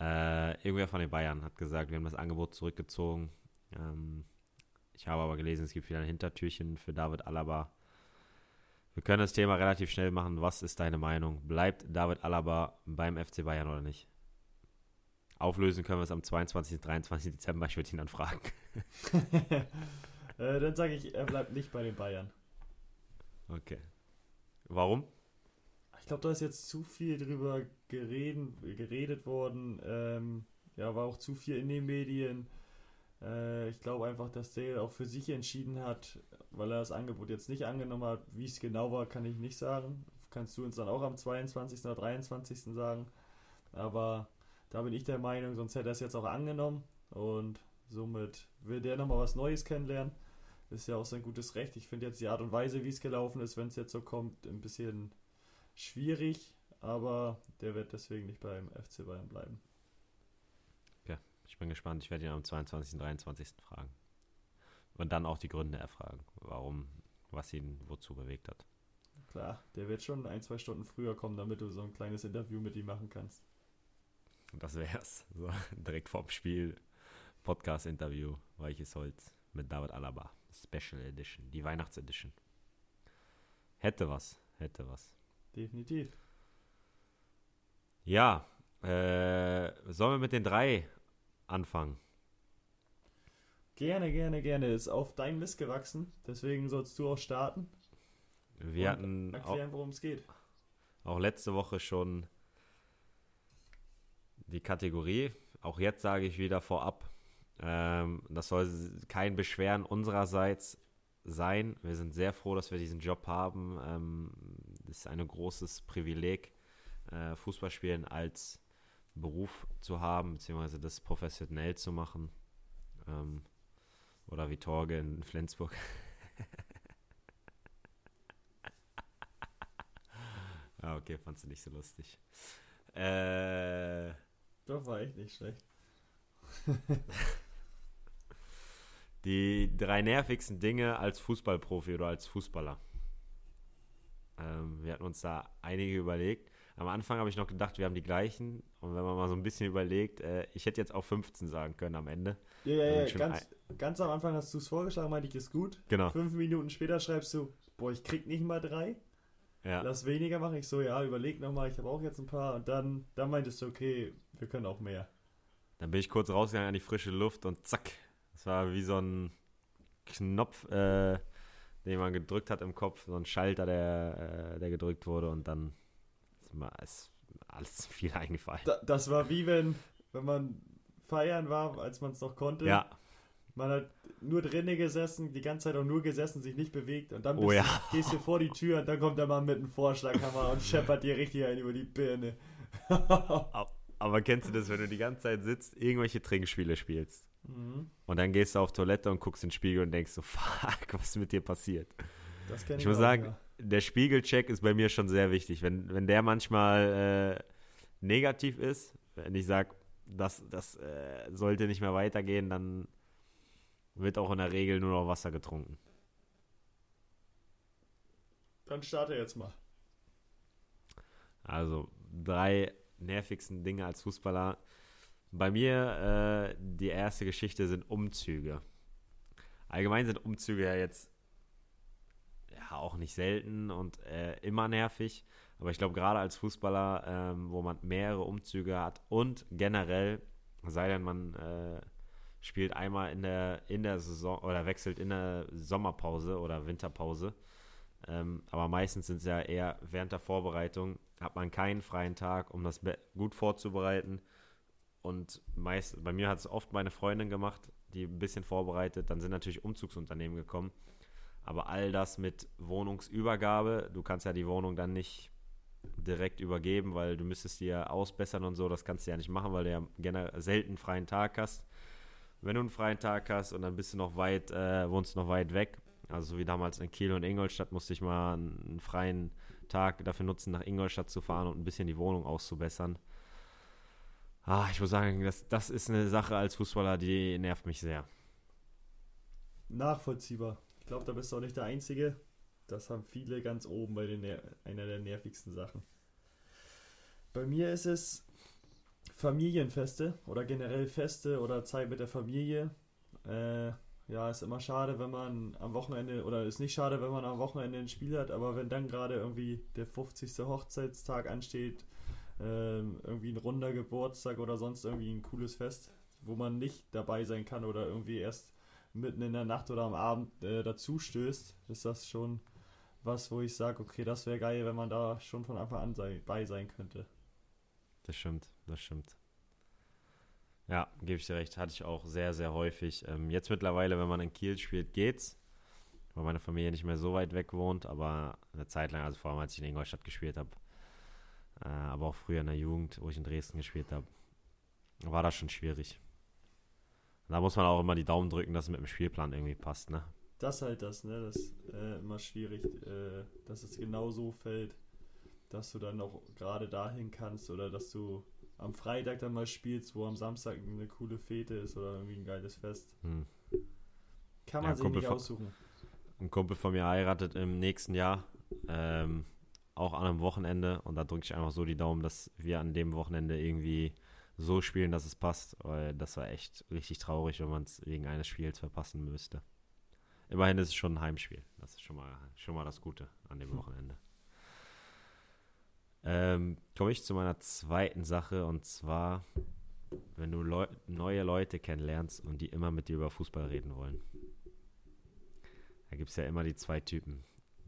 Speaker 1: Äh, irgendwer von den Bayern hat gesagt, wir haben das Angebot zurückgezogen. Ähm, ich habe aber gelesen, es gibt wieder ein Hintertürchen für David Alaba. Wir können das Thema relativ schnell machen. Was ist deine Meinung? Bleibt David Alaba beim FC Bayern oder nicht? Auflösen können wir es am 22. 23. Dezember. Ich würde ihn dann fragen.
Speaker 2: äh, dann sage ich, er bleibt nicht bei den Bayern.
Speaker 1: Okay. Warum?
Speaker 2: Ich glaube, da ist jetzt zu viel drüber gereden, geredet worden. Ähm, ja, war auch zu viel in den Medien. Äh, ich glaube einfach, dass der auch für sich entschieden hat, weil er das Angebot jetzt nicht angenommen hat. Wie es genau war, kann ich nicht sagen. Kannst du uns dann auch am 22. oder 23. sagen. Aber da bin ich der Meinung, sonst hätte er es jetzt auch angenommen. Und somit will der nochmal was Neues kennenlernen. Ist ja auch sein gutes Recht. Ich finde jetzt die Art und Weise, wie es gelaufen ist, wenn es jetzt so kommt, ein bisschen schwierig, aber der wird deswegen nicht beim FC Bayern bleiben.
Speaker 1: Ja, ich bin gespannt. Ich werde ihn am 22. und 23. fragen. Und dann auch die Gründe erfragen, warum, was ihn wozu bewegt hat.
Speaker 2: Klar, der wird schon ein, zwei Stunden früher kommen, damit du so ein kleines Interview mit ihm machen kannst.
Speaker 1: Das wär's. So, direkt vorm Spiel. Podcast-Interview, Weiches Holz mit David Alaba. Special Edition, die Weihnachtsedition. Hätte was, hätte was.
Speaker 2: Definitiv.
Speaker 1: Ja, äh, sollen wir mit den drei anfangen?
Speaker 2: Gerne, gerne, gerne. Ist auf dein Mist gewachsen, deswegen sollst du auch starten.
Speaker 1: Wir hatten
Speaker 2: erklären, worum es geht.
Speaker 1: Auch letzte Woche schon die Kategorie. Auch jetzt sage ich wieder vorab, ähm, das soll kein Beschweren unsererseits sein. Wir sind sehr froh, dass wir diesen Job haben. Ähm, das ist ein großes Privileg, äh, Fußballspielen als Beruf zu haben, beziehungsweise das professionell zu machen. Ähm, oder wie Torge in Flensburg. ah, okay, fandst du nicht so lustig. Äh,
Speaker 2: Doch, war echt nicht schlecht.
Speaker 1: Die drei nervigsten Dinge als Fußballprofi oder als Fußballer. Ähm, wir hatten uns da einige überlegt. Am Anfang habe ich noch gedacht, wir haben die gleichen. Und wenn man mal so ein bisschen überlegt, äh, ich hätte jetzt auch 15 sagen können am Ende.
Speaker 2: Ja, ja, ja. Ganz, ganz, am Anfang hast du es vorgeschlagen, meinte ich, ist gut.
Speaker 1: Genau.
Speaker 2: Fünf Minuten später schreibst du, boah, ich krieg nicht mal drei. Ja. Lass weniger machen. Ich so, ja, überleg nochmal, ich habe auch jetzt ein paar. Und dann, dann meintest du, okay, wir können auch mehr.
Speaker 1: Dann bin ich kurz rausgegangen an die frische Luft und zack, es war wie so ein Knopf, äh, den man gedrückt hat im Kopf, so ein Schalter, der, äh, der gedrückt wurde und dann ist alles viel eingefallen.
Speaker 2: Da, das war wie wenn, wenn man feiern war, als man es noch konnte.
Speaker 1: Ja.
Speaker 2: Man hat nur drinnen gesessen, die ganze Zeit auch nur gesessen, sich nicht bewegt und dann
Speaker 1: oh, ja.
Speaker 2: du, gehst du vor die Tür und dann kommt der Mann mit einem Vorschlaghammer und scheppert dir richtig ein über die Birne.
Speaker 1: Aber kennst du das, wenn du die ganze Zeit sitzt, irgendwelche Trinkspiele spielst? Mhm. Und dann gehst du auf Toilette und guckst in den Spiegel und denkst so, fuck, was ist mit dir passiert?
Speaker 2: Das ich,
Speaker 1: ich muss auch, sagen, ja. der Spiegelcheck ist bei mir schon sehr wichtig. Wenn, wenn der manchmal äh, negativ ist, wenn ich sage, das, das äh, sollte nicht mehr weitergehen, dann wird auch in der Regel nur noch Wasser getrunken.
Speaker 2: Dann starte jetzt mal.
Speaker 1: Also drei nervigsten Dinge als Fußballer. Bei mir, äh, die erste Geschichte sind Umzüge. Allgemein sind Umzüge ja jetzt ja auch nicht selten und äh, immer nervig. Aber ich glaube, gerade als Fußballer, ähm, wo man mehrere Umzüge hat und generell, sei denn man äh, spielt einmal in der, in der Saison oder wechselt in der Sommerpause oder Winterpause. Ähm, aber meistens sind es ja eher während der Vorbereitung, hat man keinen freien Tag, um das gut vorzubereiten und meist, bei mir hat es oft meine Freundin gemacht, die ein bisschen vorbereitet. Dann sind natürlich Umzugsunternehmen gekommen. Aber all das mit Wohnungsübergabe, du kannst ja die Wohnung dann nicht direkt übergeben, weil du müsstest die ja ausbessern und so. Das kannst du ja nicht machen, weil du ja generell selten freien Tag hast. Wenn du einen freien Tag hast und dann bist du noch weit, äh, wohnst noch weit weg, also so wie damals in Kiel und Ingolstadt, musste ich mal einen freien Tag dafür nutzen, nach Ingolstadt zu fahren und ein bisschen die Wohnung auszubessern. Ah, ich muss sagen, das, das ist eine Sache als Fußballer, die nervt mich sehr.
Speaker 2: Nachvollziehbar. Ich glaube, da bist du auch nicht der Einzige. das haben viele ganz oben bei den Ner einer der nervigsten Sachen. Bei mir ist es Familienfeste oder generell Feste oder Zeit mit der Familie. Äh, ja, ist immer schade, wenn man am Wochenende, oder ist nicht schade, wenn man am Wochenende ein Spiel hat, aber wenn dann gerade irgendwie der 50. Hochzeitstag ansteht, äh, irgendwie ein runder Geburtstag oder sonst irgendwie ein cooles Fest, wo man nicht dabei sein kann oder irgendwie erst mitten in der Nacht oder am Abend äh, dazu stößt, ist das schon was, wo ich sage, okay, das wäre geil, wenn man da schon von Anfang an sei, bei sein könnte.
Speaker 1: Das stimmt, das stimmt. Ja, gebe ich dir recht. Hatte ich auch sehr, sehr häufig. Ähm, jetzt mittlerweile, wenn man in Kiel spielt, geht's. Weil meine Familie nicht mehr so weit weg wohnt, aber eine Zeit lang, also vor allem als ich in Ingolstadt gespielt habe, äh, aber auch früher in der Jugend, wo ich in Dresden gespielt habe, war das schon schwierig. Und da muss man auch immer die Daumen drücken, dass es mit dem Spielplan irgendwie passt, ne?
Speaker 2: Das halt das, ne? Das ist äh, immer schwierig, äh, dass es genau so fällt, dass du dann auch gerade dahin kannst oder dass du am Freitag dann mal spielst, wo am Samstag eine coole Fete ist oder irgendwie ein geiles Fest. Hm. Kann man ja, sich Kumpel nicht aussuchen.
Speaker 1: Ein Kumpel von mir heiratet im nächsten Jahr. Ähm, auch an einem Wochenende und da drücke ich einfach so die Daumen, dass wir an dem Wochenende irgendwie so spielen, dass es passt, weil das war echt richtig traurig, wenn man es wegen eines Spiels verpassen müsste. Immerhin ist es schon ein Heimspiel. Das ist schon mal, schon mal das Gute an dem hm. Wochenende. Ähm, Komme ich zu meiner zweiten Sache und zwar, wenn du Leu neue Leute kennenlernst und die immer mit dir über Fußball reden wollen. Da gibt es ja immer die zwei Typen.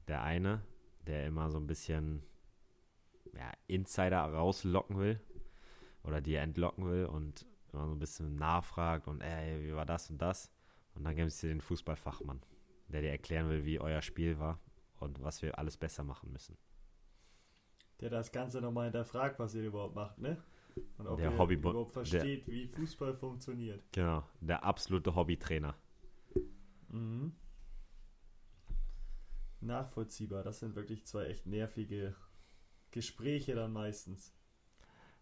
Speaker 1: Der eine, der immer so ein bisschen ja, Insider rauslocken will oder dir entlocken will und immer so ein bisschen nachfragt und ey, wie war das und das. Und dann gibt es dir den Fußballfachmann, der dir erklären will, wie euer Spiel war und was wir alles besser machen müssen
Speaker 2: der das Ganze nochmal hinterfragt, was ihr überhaupt macht, ne?
Speaker 1: Und ob der ihr Hobby
Speaker 2: überhaupt versteht, der, wie Fußball funktioniert.
Speaker 1: Genau, der absolute Hobbytrainer. Mhm.
Speaker 2: Nachvollziehbar, das sind wirklich zwei echt nervige Gespräche dann meistens.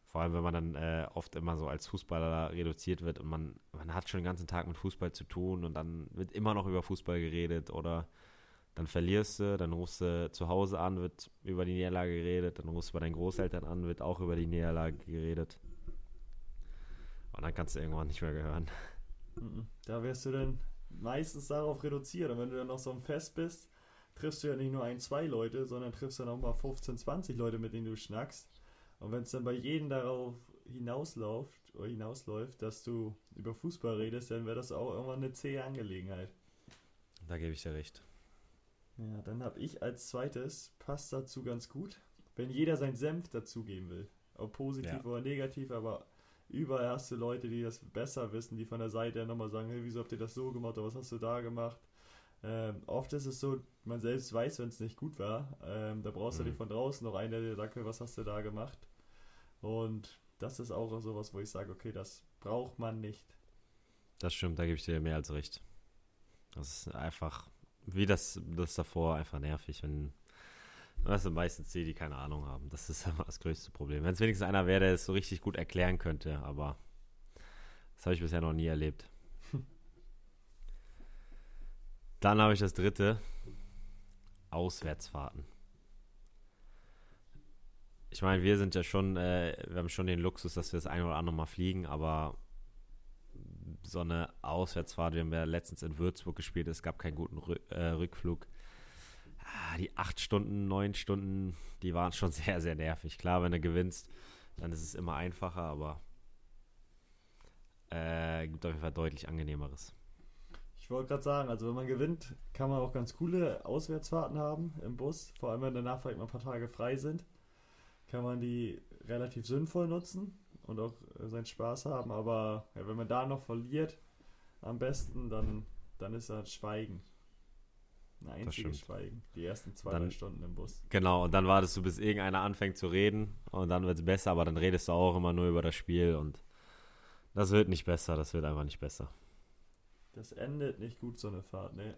Speaker 1: Vor allem, wenn man dann äh, oft immer so als Fußballer reduziert wird und man, man hat schon den ganzen Tag mit Fußball zu tun und dann wird immer noch über Fußball geredet oder dann verlierst du, dann rufst du zu Hause an, wird über die Niederlage geredet, dann rufst du bei deinen Großeltern an, wird auch über die Niederlage geredet. Und dann kannst du irgendwann nicht mehr gehören.
Speaker 2: Mhm. Da wirst du dann meistens darauf reduziert. Und wenn du dann noch so ein Fest bist, triffst du ja nicht nur ein, zwei Leute, sondern triffst dann auch mal 15, 20 Leute, mit denen du schnackst. Und wenn es dann bei jedem darauf hinausläuft, oder hinausläuft, dass du über Fußball redest, dann wäre das auch irgendwann eine zähe Angelegenheit.
Speaker 1: Da gebe ich dir recht.
Speaker 2: Ja, dann habe ich als zweites, passt dazu ganz gut, wenn jeder seinen Senf dazugeben will. Ob positiv ja. oder negativ, aber überall hast du Leute, die das besser wissen, die von der Seite nochmal sagen, hey, wieso habt ihr das so gemacht oder was hast du da gemacht? Ähm, oft ist es so, man selbst weiß, wenn es nicht gut war. Ähm, da brauchst mhm. du dich von draußen noch einen, der dir sagt, was hast du da gemacht? Und das ist auch sowas, wo ich sage, okay, das braucht man nicht.
Speaker 1: Das stimmt, da gebe ich dir mehr als recht. Das ist einfach wie das, das davor einfach nervig, wenn weißt du, meistens die, die keine Ahnung haben. Das ist immer das größte Problem. Wenn es wenigstens einer wäre, der es so richtig gut erklären könnte, aber das habe ich bisher noch nie erlebt. Dann habe ich das dritte. Auswärtsfahrten. Ich meine, wir sind ja schon, äh, wir haben schon den Luxus, dass wir das ein oder andere Mal fliegen, aber so eine Auswärtsfahrt. Wir haben ja letztens in Würzburg gespielt, es gab keinen guten Rück, äh, Rückflug. Ah, die acht Stunden, neun Stunden, die waren schon sehr, sehr nervig. Klar, wenn du gewinnst, dann ist es immer einfacher, aber äh, gibt auf jeden Fall deutlich angenehmeres.
Speaker 2: Ich wollte gerade sagen, also wenn man gewinnt, kann man auch ganz coole Auswärtsfahrten haben im Bus. Vor allem, wenn danach vielleicht mal ein paar Tage frei sind, kann man die relativ sinnvoll nutzen und auch äh, seinen Spaß haben. Aber ja, wenn man da noch verliert, am besten, dann, dann ist das Schweigen. Ein einziges Schweigen. Die ersten zwei, dann, drei Stunden im Bus.
Speaker 1: Genau, und dann wartest du, bis irgendeiner anfängt zu reden und dann wird es besser, aber dann redest du auch immer nur über das Spiel und das wird nicht besser, das wird einfach nicht besser.
Speaker 2: Das endet nicht gut, so eine Fahrt, ne?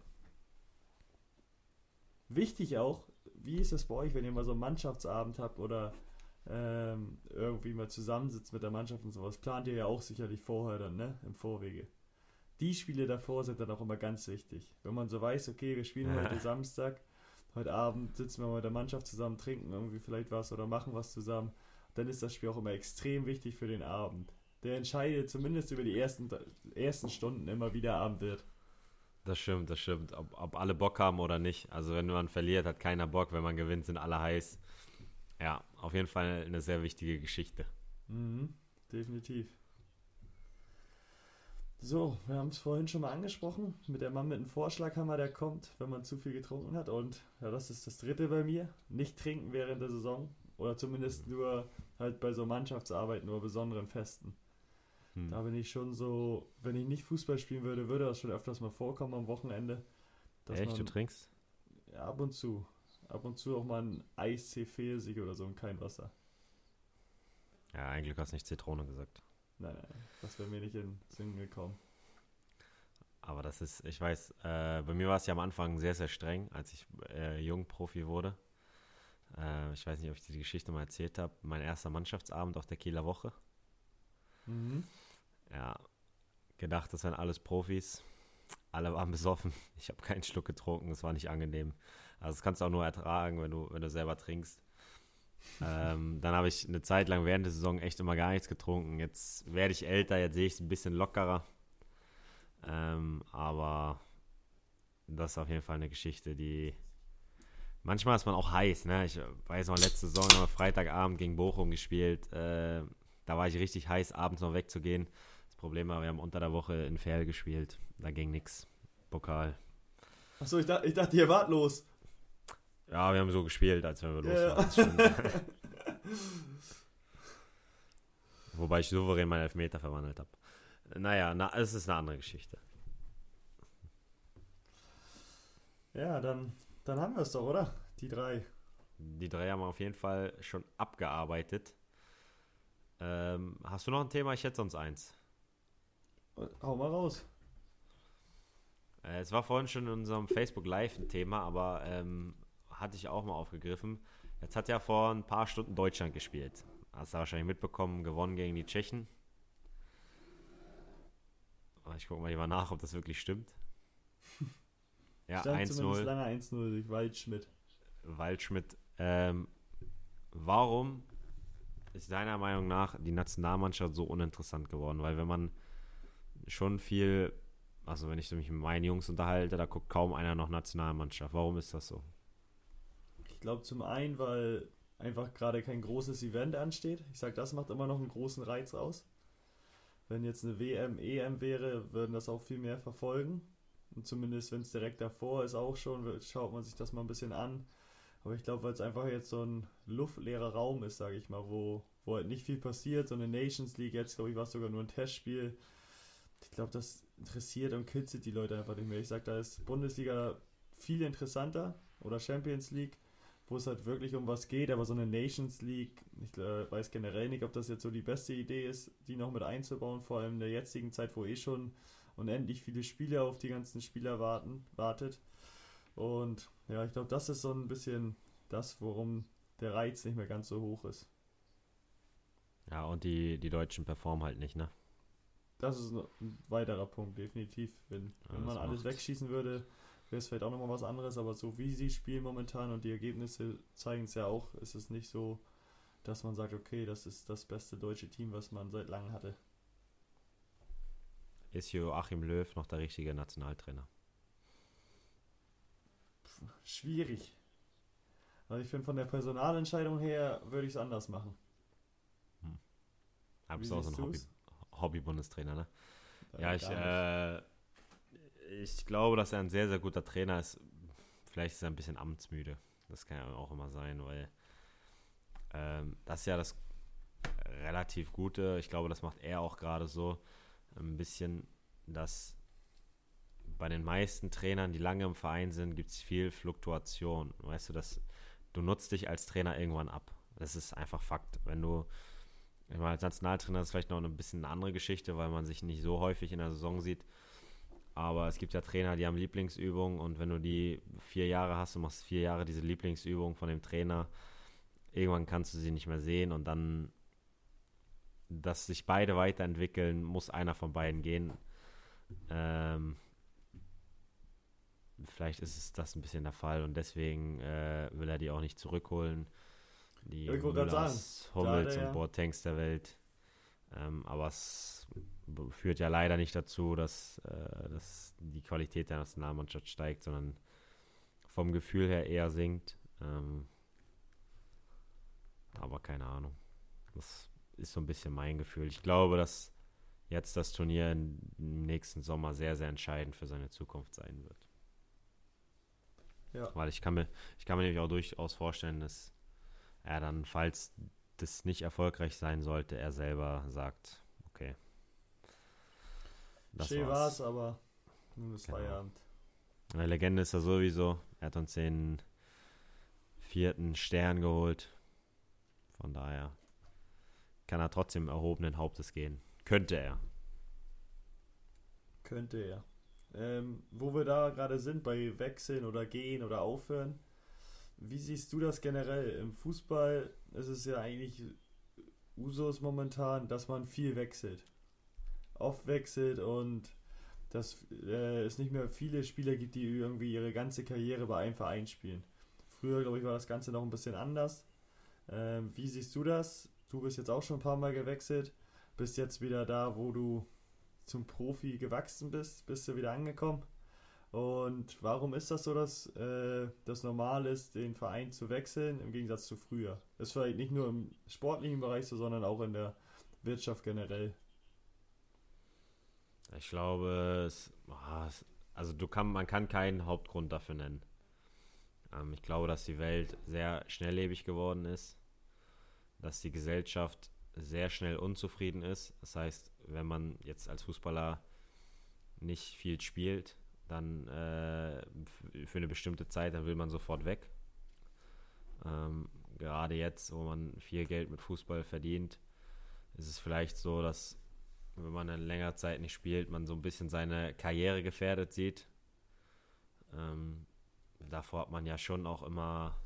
Speaker 2: Wichtig auch, wie ist es bei euch, wenn ihr mal so einen Mannschaftsabend habt oder ähm, irgendwie mal zusammensitzt mit der Mannschaft und sowas, plant ihr ja auch sicherlich vorher dann, ne? Im Vorwege. Die Spiele davor sind dann auch immer ganz wichtig. Wenn man so weiß, okay, wir spielen heute Samstag, heute Abend sitzen wir mal mit der Mannschaft zusammen, trinken irgendwie vielleicht was oder machen was zusammen, dann ist das Spiel auch immer extrem wichtig für den Abend. Der entscheidet zumindest über die ersten, ersten Stunden immer, wie der Abend wird.
Speaker 1: Das stimmt, das stimmt. Ob, ob alle Bock haben oder nicht. Also wenn man verliert, hat keiner Bock. Wenn man gewinnt, sind alle heiß. Ja, auf jeden Fall eine sehr wichtige Geschichte.
Speaker 2: Mhm, definitiv. So, wir haben es vorhin schon mal angesprochen, mit der Mann mit dem Vorschlaghammer, der kommt, wenn man zu viel getrunken hat. Und ja, das ist das dritte bei mir. Nicht trinken während der Saison. Oder zumindest nur halt bei so Mannschaftsarbeiten oder besonderen Festen. Hm. Da bin ich schon so, wenn ich nicht Fußball spielen würde, würde das schon öfters mal vorkommen am Wochenende.
Speaker 1: Echt, man, du trinkst?
Speaker 2: Ja, ab und zu. Ab und zu auch mal ein Eistee-Fehlsieg oder so und kein Wasser.
Speaker 1: Ja, eigentlich hast du nicht Zitrone gesagt.
Speaker 2: Nein, nein, das wäre mir nicht in Sinn gekommen.
Speaker 1: Aber das ist, ich weiß, äh, bei mir war es ja am Anfang sehr, sehr streng, als ich äh, Jungprofi wurde. Äh, ich weiß nicht, ob ich die Geschichte mal erzählt habe. Mein erster Mannschaftsabend auf der Kieler Woche. Mhm. Ja, gedacht, das wären alles Profis. Alle waren besoffen. Ich habe keinen Schluck getrunken, das war nicht angenehm. Also das kannst du auch nur ertragen, wenn du, wenn du selber trinkst ähm, dann habe ich eine Zeit lang während der Saison echt immer gar nichts getrunken. Jetzt werde ich älter, jetzt sehe ich es ein bisschen lockerer. Ähm, aber das ist auf jeden Fall eine Geschichte, die. Manchmal ist man auch heiß, ne? Ich weiß noch, letzte Saison haben wir Freitagabend gegen Bochum gespielt. Äh, da war ich richtig heiß, abends noch wegzugehen. Das Problem war, wir haben unter der Woche in Ferl gespielt. Da ging nichts. Pokal.
Speaker 2: Achso, ich, dachte, ich dachte, ihr wart los.
Speaker 1: Ja, wir haben so gespielt, als wenn wir los waren. Wobei ich souverän meinen Elfmeter verwandelt habe. Naja, na, es ist eine andere Geschichte.
Speaker 2: Ja, dann, dann haben wir es doch, oder? Die drei.
Speaker 1: Die drei haben wir auf jeden Fall schon abgearbeitet. Ähm, hast du noch ein Thema? Ich hätte sonst eins.
Speaker 2: Hau mal raus.
Speaker 1: Äh, es war vorhin schon in unserem Facebook Live ein Thema, aber ähm, hatte ich auch mal aufgegriffen. Jetzt hat ja vor ein paar Stunden Deutschland gespielt. Hast du wahrscheinlich mitbekommen, gewonnen gegen die Tschechen. Ich gucke mal lieber nach, ob das wirklich stimmt.
Speaker 2: Ja, 1-0. lange 1-0 durch Waldschmidt.
Speaker 1: Waldschmidt. Ähm, warum ist deiner Meinung nach die Nationalmannschaft so uninteressant geworden? Weil wenn man schon viel, also wenn ich mich mit meinen Jungs unterhalte, da guckt kaum einer noch Nationalmannschaft. Warum ist das so?
Speaker 2: Ich glaube zum einen, weil einfach gerade kein großes Event ansteht. Ich sage, das macht immer noch einen großen Reiz aus. Wenn jetzt eine WM, EM wäre, würden das auch viel mehr verfolgen. Und zumindest wenn es direkt davor ist, auch schon, schaut man sich das mal ein bisschen an. Aber ich glaube, weil es einfach jetzt so ein luftleerer Raum ist, sage ich mal, wo, wo halt nicht viel passiert. So eine Nations League, jetzt glaube ich, war es sogar nur ein Testspiel. Ich glaube, das interessiert und kitzelt die Leute einfach nicht mehr. Ich sage, da ist Bundesliga viel interessanter oder Champions League wo es halt wirklich um was geht, aber so eine Nations League, ich äh, weiß generell nicht, ob das jetzt so die beste Idee ist, die noch mit einzubauen, vor allem in der jetzigen Zeit, wo eh schon unendlich viele Spieler auf die ganzen Spieler warten, wartet. Und ja, ich glaube, das ist so ein bisschen das, worum der Reiz nicht mehr ganz so hoch ist.
Speaker 1: Ja, und die, die Deutschen performen halt nicht, ne?
Speaker 2: Das ist ein weiterer Punkt, definitiv. Wenn, wenn man alles wegschießen würde, wäre es vielleicht auch nochmal was anderes, aber so wie sie spielen momentan und die Ergebnisse zeigen es ja auch, ist es nicht so, dass man sagt, okay, das ist das beste deutsche Team, was man seit langem hatte.
Speaker 1: Ist Joachim Löw noch der richtige Nationaltrainer?
Speaker 2: schwierig. Also ich finde, von der Personalentscheidung her würde ich es anders machen.
Speaker 1: Hm. Aber bist auch so ein Hobby, Hobby-Bundestrainer, ne? Äh, ja, ich, äh, ich glaube, dass er ein sehr, sehr guter Trainer ist. Vielleicht ist er ein bisschen amtsmüde. Das kann ja auch immer sein, weil ähm, das ist ja das relativ Gute. Ich glaube, das macht er auch gerade so ein bisschen, dass bei den meisten Trainern, die lange im Verein sind, gibt es viel Fluktuation. Weißt du, dass du nutzt dich als Trainer irgendwann ab. Das ist einfach Fakt. Wenn du, ich meine, als Nationaltrainer ist vielleicht noch ein bisschen eine andere Geschichte, weil man sich nicht so häufig in der Saison sieht. Aber es gibt ja Trainer, die haben Lieblingsübungen und wenn du die vier Jahre hast, du machst vier Jahre diese Lieblingsübung von dem Trainer, irgendwann kannst du sie nicht mehr sehen und dann, dass sich beide weiterentwickeln, muss einer von beiden gehen. Ähm, vielleicht ist es das ein bisschen der Fall und deswegen äh, will er die auch nicht zurückholen. Die Müllers, Hummels und Boatengs der Welt. Ähm, aber es führt ja leider nicht dazu, dass, äh, dass die Qualität der Nationalmannschaft steigt, sondern vom Gefühl her eher sinkt. Ähm, aber keine Ahnung. Das ist so ein bisschen mein Gefühl. Ich glaube, dass jetzt das Turnier im nächsten Sommer sehr, sehr entscheidend für seine Zukunft sein wird. Ja. Weil ich kann mir, ich kann mir nämlich auch durchaus vorstellen, dass er dann, falls das nicht erfolgreich sein sollte, er selber sagt, okay.
Speaker 2: Das Schön war's, aber nun ist genau. Feierabend.
Speaker 1: Eine Legende ist er sowieso. Er hat uns den vierten Stern geholt. Von daher kann er trotzdem erhobenen Hauptes gehen. Könnte er.
Speaker 2: Könnte er. Ähm, wo wir da gerade sind, bei Wechseln oder Gehen oder Aufhören, wie siehst du das generell? Im Fußball ist es ja eigentlich Usus momentan, dass man viel wechselt. Oft wechselt und dass äh, es nicht mehr viele Spieler gibt, die irgendwie ihre ganze Karriere bei einem Verein spielen. Früher, glaube ich, war das Ganze noch ein bisschen anders. Ähm, wie siehst du das? Du bist jetzt auch schon ein paar Mal gewechselt, bist jetzt wieder da, wo du zum Profi gewachsen bist, bist du wieder angekommen. Und warum ist das so, dass äh, das normal ist, den Verein zu wechseln, im Gegensatz zu früher? Das ist vielleicht nicht nur im sportlichen Bereich so, sondern auch in der Wirtschaft generell.
Speaker 1: Ich glaube, es, also du kann, man kann keinen Hauptgrund dafür nennen. Ähm, ich glaube, dass die Welt sehr schnelllebig geworden ist, dass die Gesellschaft sehr schnell unzufrieden ist. Das heißt, wenn man jetzt als Fußballer nicht viel spielt, dann äh, für eine bestimmte Zeit, dann will man sofort weg. Ähm, gerade jetzt, wo man viel Geld mit Fußball verdient, ist es vielleicht so, dass wenn man eine längere Zeit nicht spielt, man so ein bisschen seine Karriere gefährdet sieht. Ähm, davor hat man ja schon auch immer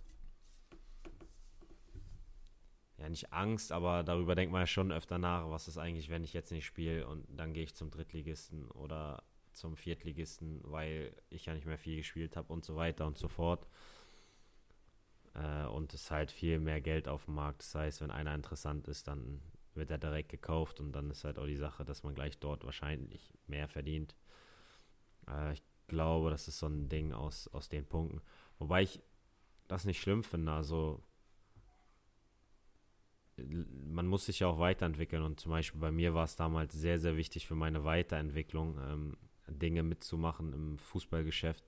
Speaker 1: ja nicht Angst, aber darüber denkt man ja schon öfter nach, was ist eigentlich, wenn ich jetzt nicht spiele und dann gehe ich zum Drittligisten oder zum Viertligisten, weil ich ja nicht mehr viel gespielt habe und so weiter und so fort. Äh, und es ist halt viel mehr Geld auf dem Markt. Das heißt, wenn einer interessant ist, dann wird er direkt gekauft und dann ist halt auch die Sache, dass man gleich dort wahrscheinlich mehr verdient. Äh, ich glaube, das ist so ein Ding aus, aus den Punkten. Wobei ich das nicht schlimm finde. Also man muss sich ja auch weiterentwickeln und zum Beispiel bei mir war es damals sehr, sehr wichtig für meine Weiterentwicklung, ähm, Dinge mitzumachen im Fußballgeschäft.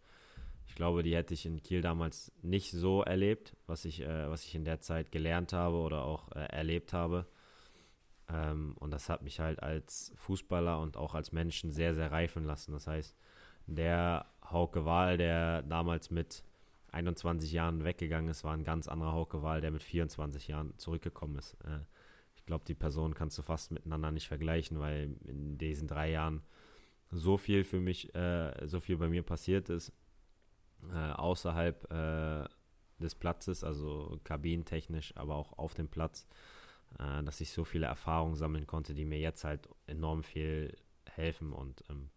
Speaker 1: Ich glaube, die hätte ich in Kiel damals nicht so erlebt, was ich, äh, was ich in der Zeit gelernt habe oder auch äh, erlebt habe. Ähm, und das hat mich halt als Fußballer und auch als Menschen sehr, sehr reifen lassen. Das heißt, der Hauke Wahl, der damals mit 21 Jahren weggegangen ist, war ein ganz anderer Hauke Wahl, der mit 24 Jahren zurückgekommen ist. Äh, ich glaube, die Personen kannst du fast miteinander nicht vergleichen, weil in diesen drei Jahren so viel für mich, äh, so viel bei mir passiert ist, äh, außerhalb äh, des Platzes, also kabinentechnisch, aber auch auf dem Platz, äh, dass ich so viele Erfahrungen sammeln konnte, die mir jetzt halt enorm viel helfen und ähm,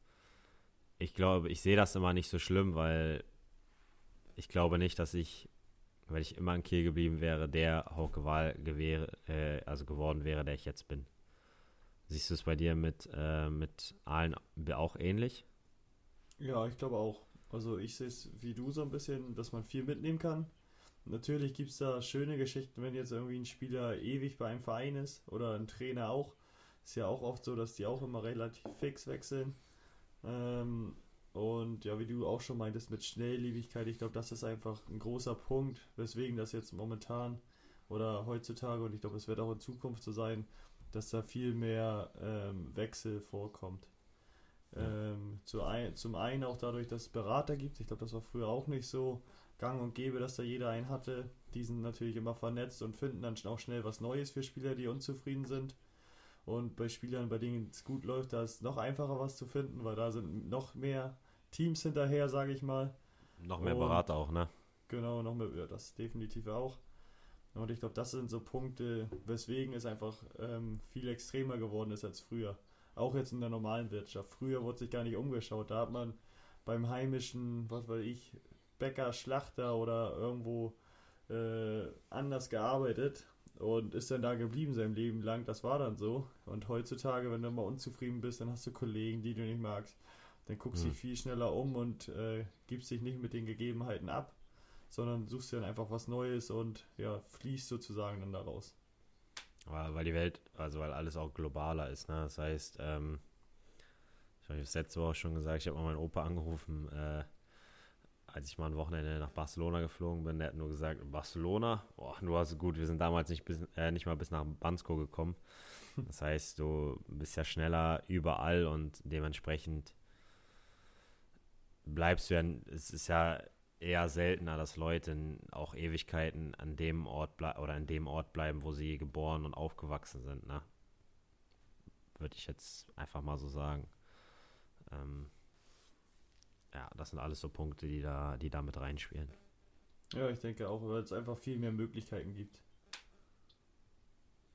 Speaker 1: ich glaube, ich sehe das immer nicht so schlimm, weil ich glaube nicht, dass ich, wenn ich immer in Kiel geblieben wäre, der Hauke Wahl äh, also geworden wäre, der ich jetzt bin. Siehst du es bei dir mit, äh, mit Aalen auch ähnlich?
Speaker 2: Ja, ich glaube auch. Also ich sehe es wie du so ein bisschen, dass man viel mitnehmen kann. Natürlich gibt es da schöne Geschichten, wenn jetzt irgendwie ein Spieler ewig bei einem Verein ist oder ein Trainer auch. Ist ja auch oft so, dass die auch immer relativ fix wechseln. Ähm, und ja, wie du auch schon meintest mit Schnelllebigkeit, ich glaube, das ist einfach ein großer Punkt, weswegen das jetzt momentan oder heutzutage und ich glaube, es wird auch in Zukunft so sein, dass da viel mehr ähm, Wechsel vorkommt. Ähm, zu ein, zum einen auch dadurch, dass es Berater gibt. Ich glaube, das war früher auch nicht so gang und gäbe, dass da jeder einen hatte. Die sind natürlich immer vernetzt und finden dann auch schnell was Neues für Spieler, die unzufrieden sind. Und bei Spielern, bei denen es gut läuft, da ist noch einfacher was zu finden, weil da sind noch mehr Teams hinterher, sage ich mal.
Speaker 1: Noch mehr und, Berater auch, ne?
Speaker 2: Genau, noch mehr, ja, das definitiv auch. Und ich glaube, das sind so Punkte, weswegen es einfach ähm, viel extremer geworden ist als früher. Auch jetzt in der normalen Wirtschaft. Früher wurde sich gar nicht umgeschaut. Da hat man beim heimischen, was weiß ich, Bäcker, Schlachter oder irgendwo äh, anders gearbeitet und ist dann da geblieben sein Leben lang. Das war dann so. Und heutzutage, wenn du mal unzufrieden bist, dann hast du Kollegen, die du nicht magst. Dann guckst du mhm. dich viel schneller um und äh, gibst dich nicht mit den Gegebenheiten ab, sondern suchst dir dann einfach was Neues und ja, fließt sozusagen dann daraus.
Speaker 1: Weil die Welt, also weil alles auch globaler ist, ne? Das heißt, ähm, ich habe es letzte Woche schon gesagt, ich habe mal meinen Opa angerufen, äh, als ich mal ein Wochenende nach Barcelona geflogen bin, der hat nur gesagt, Barcelona, boah, nur also gut, wir sind damals nicht, bis, äh, nicht mal bis nach Bansko gekommen. Das heißt, du bist ja schneller überall und dementsprechend bleibst du ja, es ist ja eher seltener, dass Leute auch Ewigkeiten an dem Ort oder an dem Ort bleiben, wo sie geboren und aufgewachsen sind, ne? Würde ich jetzt einfach mal so sagen. Ähm, ja, das sind alles so Punkte, die da, die da mit reinspielen.
Speaker 2: Ja, ich denke auch, weil es einfach viel mehr Möglichkeiten gibt.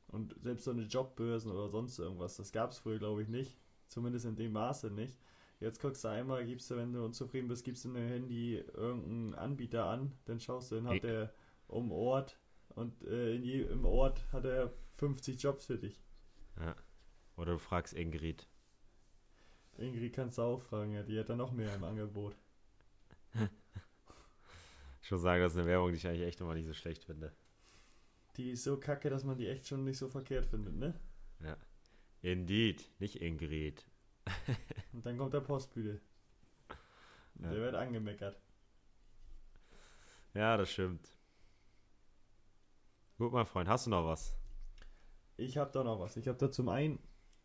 Speaker 2: Und selbst so eine Jobbörsen oder sonst irgendwas, das gab es früher, glaube ich, nicht. Zumindest in dem Maße nicht. Jetzt guckst du einmal, gibst du, wenn du unzufrieden bist, gibst du in dein Handy irgendeinen Anbieter an, dann schaust du, dann hat er um Ort und äh, in je, im Ort hat er 50 Jobs für dich.
Speaker 1: Ja. Oder du fragst Ingrid.
Speaker 2: Ingrid kannst du auch fragen, ja, die hat da noch mehr im Angebot.
Speaker 1: ich muss sagen, das ist eine Werbung, die ich eigentlich echt immer nicht so schlecht finde.
Speaker 2: Die ist so kacke, dass man die echt schon nicht so verkehrt findet, ne?
Speaker 1: Ja. Indeed, nicht Ingrid.
Speaker 2: Und dann kommt der Postbügel. Ja. Der wird angemeckert.
Speaker 1: Ja, das stimmt. Gut, mein Freund, hast du noch was?
Speaker 2: Ich habe da noch was. Ich habe da zum einen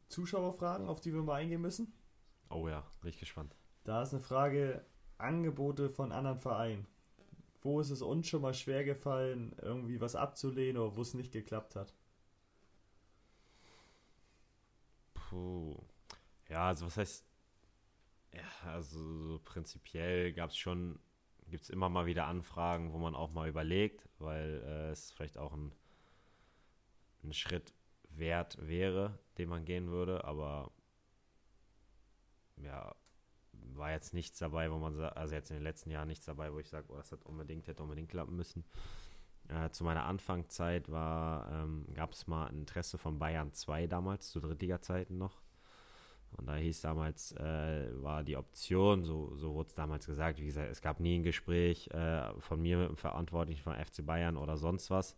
Speaker 2: Zuschauerfragen, auf die wir mal eingehen müssen.
Speaker 1: Oh ja, bin ich gespannt.
Speaker 2: Da ist eine Frage: Angebote von anderen Vereinen. Wo ist es uns schon mal schwer gefallen, irgendwie was abzulehnen oder wo es nicht geklappt hat?
Speaker 1: Puh. Ja, also was heißt. Ja, also so prinzipiell gab es schon, gibt es immer mal wieder Anfragen, wo man auch mal überlegt, weil äh, es vielleicht auch ein, ein Schritt wert wäre, den man gehen würde, aber ja, war jetzt nichts dabei, wo man also jetzt in den letzten Jahren nichts dabei, wo ich sage, oh, das hat unbedingt, hätte unbedingt klappen müssen. Äh, zu meiner Anfangszeit war, ähm, gab es mal Interesse von Bayern 2 damals, zu Drittliga-Zeiten noch. Und da hieß damals, äh, war die Option, so, so wurde es damals gesagt, wie gesagt, es gab nie ein Gespräch äh, von mir mit dem Verantwortlichen von FC Bayern oder sonst was.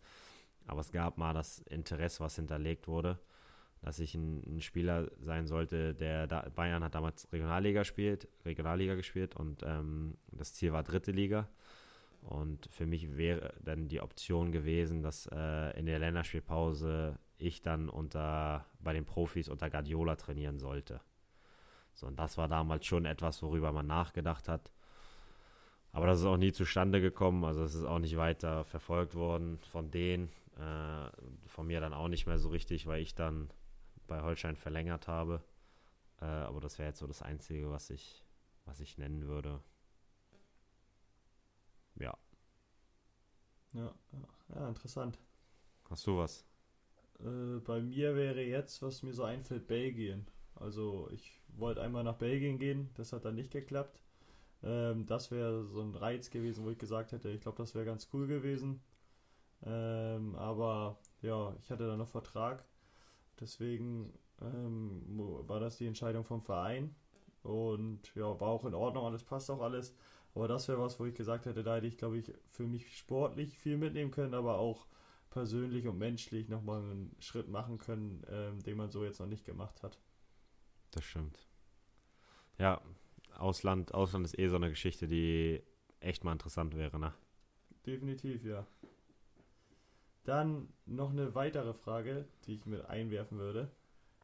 Speaker 1: Aber es gab mal das Interesse, was hinterlegt wurde dass ich ein, ein, Spieler sein sollte, der da, Bayern hat damals Regionalliga spielt, Regionalliga gespielt und ähm, das Ziel war dritte Liga. Und für mich wäre dann die Option gewesen, dass äh, in der Länderspielpause ich dann unter bei den Profis unter Guardiola trainieren sollte. So, und das war damals schon etwas, worüber man nachgedacht hat. Aber das ist auch nie zustande gekommen, also es ist auch nicht weiter verfolgt worden von denen, äh, von mir dann auch nicht mehr so richtig, weil ich dann bei Holstein verlängert habe. Äh, aber das wäre jetzt so das Einzige, was ich, was ich nennen würde. Ja.
Speaker 2: Ja, ja interessant.
Speaker 1: Hast du was?
Speaker 2: Äh, bei mir wäre jetzt, was mir so einfällt, Belgien. Also ich wollte einmal nach Belgien gehen, das hat dann nicht geklappt. Ähm, das wäre so ein Reiz gewesen, wo ich gesagt hätte, ich glaube, das wäre ganz cool gewesen. Ähm, aber ja, ich hatte dann noch Vertrag Deswegen ähm, war das die Entscheidung vom Verein. Und ja, war auch in Ordnung, alles passt auch alles. Aber das wäre was, wo ich gesagt hätte, da hätte ich, glaube ich, für mich sportlich viel mitnehmen können, aber auch persönlich und menschlich nochmal einen Schritt machen können, ähm, den man so jetzt noch nicht gemacht hat.
Speaker 1: Das stimmt. Ja, Ausland, Ausland ist eh so eine Geschichte, die echt mal interessant wäre, ne?
Speaker 2: Definitiv, ja. Dann noch eine weitere Frage, die ich mit einwerfen würde.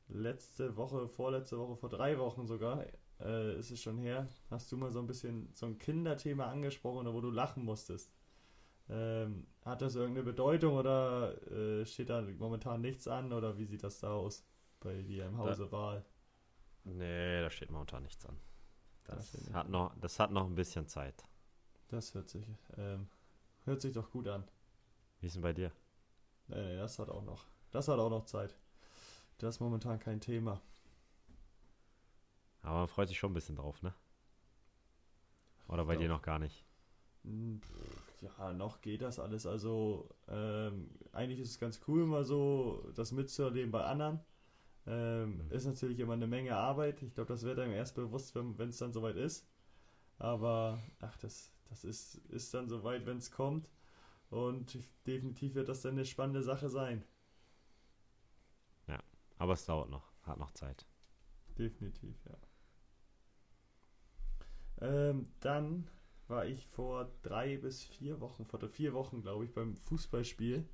Speaker 2: Letzte Woche, vorletzte Woche, vor drei Wochen sogar, äh, ist es schon her, hast du mal so ein bisschen so ein Kinderthema angesprochen, wo du lachen musstest. Ähm, hat das irgendeine Bedeutung oder äh, steht da momentan nichts an oder wie sieht das da aus bei dir im Hause da, Wahl?
Speaker 1: Nee, da steht momentan nichts an. Das, das hat, noch, das hat noch ein bisschen Zeit.
Speaker 2: Das hört sich, ähm, hört sich doch gut an.
Speaker 1: Wie ist denn bei dir?
Speaker 2: Nee, nee, das hat auch noch. Das hat auch noch Zeit. Das ist momentan kein Thema.
Speaker 1: Aber man freut sich schon ein bisschen drauf, ne? Oder bei dir noch gar nicht?
Speaker 2: Hm, ja, noch geht das alles. Also ähm, eigentlich ist es ganz cool, mal so das mitzuerleben bei anderen. Ähm. Ist natürlich immer eine Menge Arbeit. Ich glaube, das wird einem erst bewusst, wenn es dann soweit ist. Aber ach, das, das ist, ist dann soweit, wenn es kommt. Und definitiv wird das dann eine spannende Sache sein.
Speaker 1: Ja, aber es dauert noch, hat noch Zeit.
Speaker 2: Definitiv, ja. Ähm, dann war ich vor drei bis vier Wochen, vor vier Wochen, glaube ich, beim Fußballspiel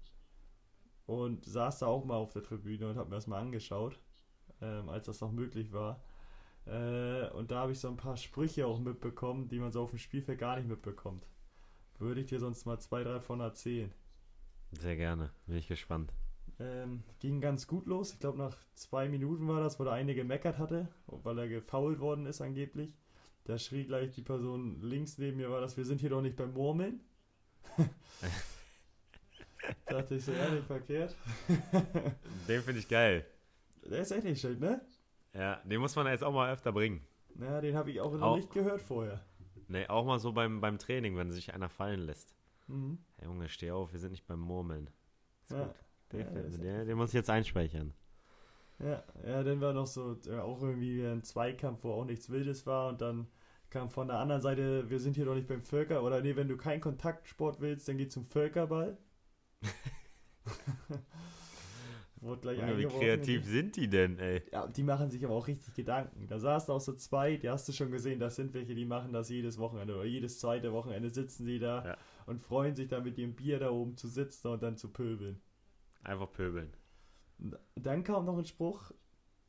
Speaker 2: und saß da auch mal auf der Tribüne und habe mir das mal angeschaut, ähm, als das noch möglich war. Äh, und da habe ich so ein paar Sprüche auch mitbekommen, die man so auf dem Spielfeld gar nicht mitbekommt. Würde ich dir sonst mal zwei, drei von erzählen.
Speaker 1: Sehr gerne, bin ich gespannt.
Speaker 2: Ähm, ging ganz gut los. Ich glaube, nach zwei Minuten war das, wo der eine gemeckert hatte, weil er gefault worden ist angeblich. Da schrie gleich die Person links neben mir, war das, wir sind hier doch nicht beim Murmeln. Dachte ich so, ja, nicht verkehrt.
Speaker 1: den finde ich geil.
Speaker 2: Der ist echt nicht schön, ne?
Speaker 1: Ja, den muss man jetzt auch mal öfter bringen.
Speaker 2: Ja, den habe ich auch noch nicht gehört vorher.
Speaker 1: Nee, auch mal so beim, beim Training, wenn sich einer fallen lässt. Mhm. Hey, Junge, steh auf, wir sind nicht beim Murmeln. Ist ja. gut. Den, ja, den, den, muss ich jetzt einspeichern.
Speaker 2: Ja, ja, dann war noch so, ja, auch irgendwie ein Zweikampf, wo auch nichts Wildes war und dann kam von der anderen Seite, wir sind hier doch nicht beim Völker, oder nee, wenn du keinen Kontaktsport willst, dann geh zum Völkerball.
Speaker 1: Wurde gleich Wie kreativ sind die denn, ey?
Speaker 2: Ja, die machen sich aber auch richtig Gedanken. Da saßen auch so zwei, die hast du schon gesehen, das sind welche, die machen das jedes Wochenende oder jedes zweite Wochenende sitzen sie da ja. und freuen sich dann mit ihrem Bier da oben zu sitzen und dann zu pöbeln.
Speaker 1: Einfach pöbeln.
Speaker 2: Dann kam noch ein Spruch,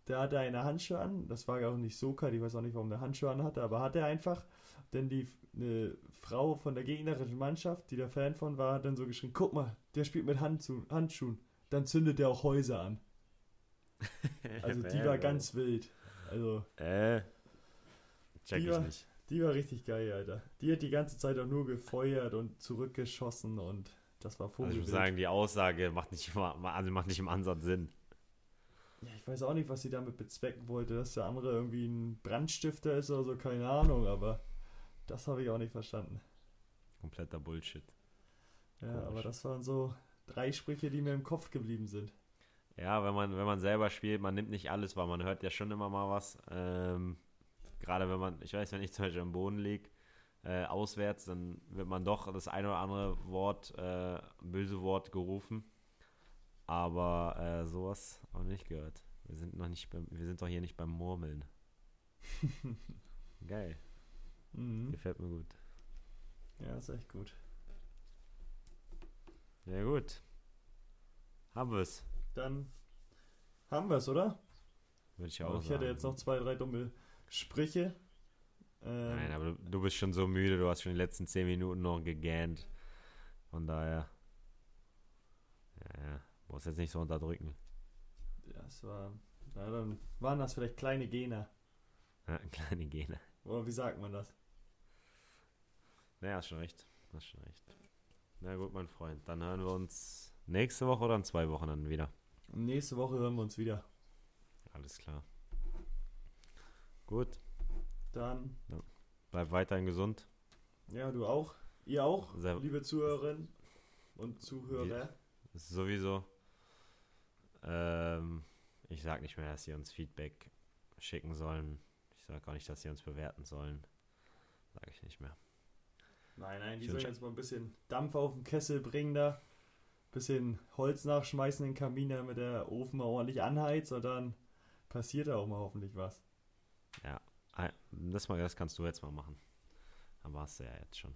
Speaker 2: der hatte eine Handschuhe an. Das war ja auch nicht so kalt, ich weiß auch nicht, warum der Handschuhe an hatte, aber hat er einfach. Denn die eine Frau von der gegnerischen Mannschaft, die der Fan von war, hat dann so geschrien: Guck mal, der spielt mit Handschuhen. Dann zündet der auch Häuser an. Also die war ganz wild. Also. Äh. Check die ich war, nicht. Die war richtig geil, Alter. Die hat die ganze Zeit auch nur gefeuert und zurückgeschossen und das war
Speaker 1: Vogelwild. Also ich muss sagen, die Aussage macht nicht, also macht nicht im Ansatz Sinn.
Speaker 2: Ja, ich weiß auch nicht, was sie damit bezwecken wollte, dass der andere irgendwie ein Brandstifter ist oder so, keine Ahnung, aber das habe ich auch nicht verstanden.
Speaker 1: Kompletter Bullshit.
Speaker 2: Ja, Komisch. aber das waren so drei Sprüche, die mir im Kopf geblieben sind.
Speaker 1: Ja, wenn man, wenn man selber spielt, man nimmt nicht alles, weil man hört ja schon immer mal was. Ähm, gerade wenn man, ich weiß, wenn ich zum Beispiel am Boden liege, äh, auswärts, dann wird man doch das eine oder andere Wort, äh, böse Wort gerufen. Aber äh, sowas auch nicht gehört. Wir sind noch nicht beim, wir sind doch hier nicht beim Murmeln. Geil. Mhm. Gefällt mir gut.
Speaker 2: Ja, ist echt gut.
Speaker 1: Ja, gut. Haben wir es.
Speaker 2: Dann haben wir es, oder? Würde ich auch Ich sagen. hätte jetzt noch zwei, drei dumme Sprüche.
Speaker 1: Ähm, Nein, aber du, du, bist schon so müde, du hast schon die letzten zehn Minuten noch gegähnt. Von daher. Ja, ja. Muss jetzt nicht so unterdrücken.
Speaker 2: Ja, es war. Na, dann waren das vielleicht kleine Gene.
Speaker 1: Ja, kleine Gene.
Speaker 2: Oder wie sagt man das?
Speaker 1: Naja, hast schon recht. Hast schon recht. Na gut, mein Freund. Dann hören wir uns nächste Woche oder in zwei Wochen dann wieder.
Speaker 2: Nächste Woche hören wir uns wieder.
Speaker 1: Alles klar. Gut.
Speaker 2: Dann.
Speaker 1: Ja. Bleib weiterhin gesund.
Speaker 2: Ja, du auch. Ihr auch, Sehr liebe Zuhörerinnen und Zuhörer.
Speaker 1: Sowieso. Ähm, ich sag nicht mehr, dass sie uns Feedback schicken sollen. Ich sag auch nicht, dass sie uns bewerten sollen. Sag ich nicht mehr.
Speaker 2: Nein, nein, die sollen jetzt mal ein bisschen Dampf auf den Kessel bringen da. Bisschen Holz nachschmeißen in den Kamin, damit der Ofen mal ordentlich anheizt und dann passiert da auch mal hoffentlich was.
Speaker 1: Ja, das, mal, das kannst du jetzt mal machen. Dann warst du ja jetzt schon.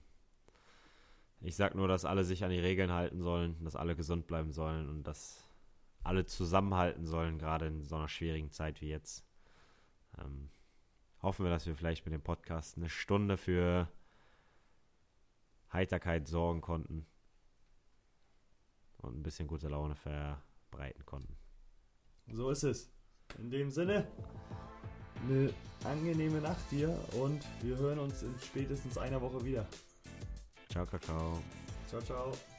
Speaker 1: Ich sag nur, dass alle sich an die Regeln halten sollen, dass alle gesund bleiben sollen und dass alle zusammenhalten sollen, gerade in so einer schwierigen Zeit wie jetzt. Ähm, hoffen wir, dass wir vielleicht mit dem Podcast eine Stunde für Heiterkeit sorgen konnten und ein bisschen gute Laune verbreiten konnten.
Speaker 2: So ist es. In dem Sinne, eine angenehme Nacht dir und wir hören uns in spätestens einer Woche wieder.
Speaker 1: Ciao, Kakao.
Speaker 2: Ciao, ciao.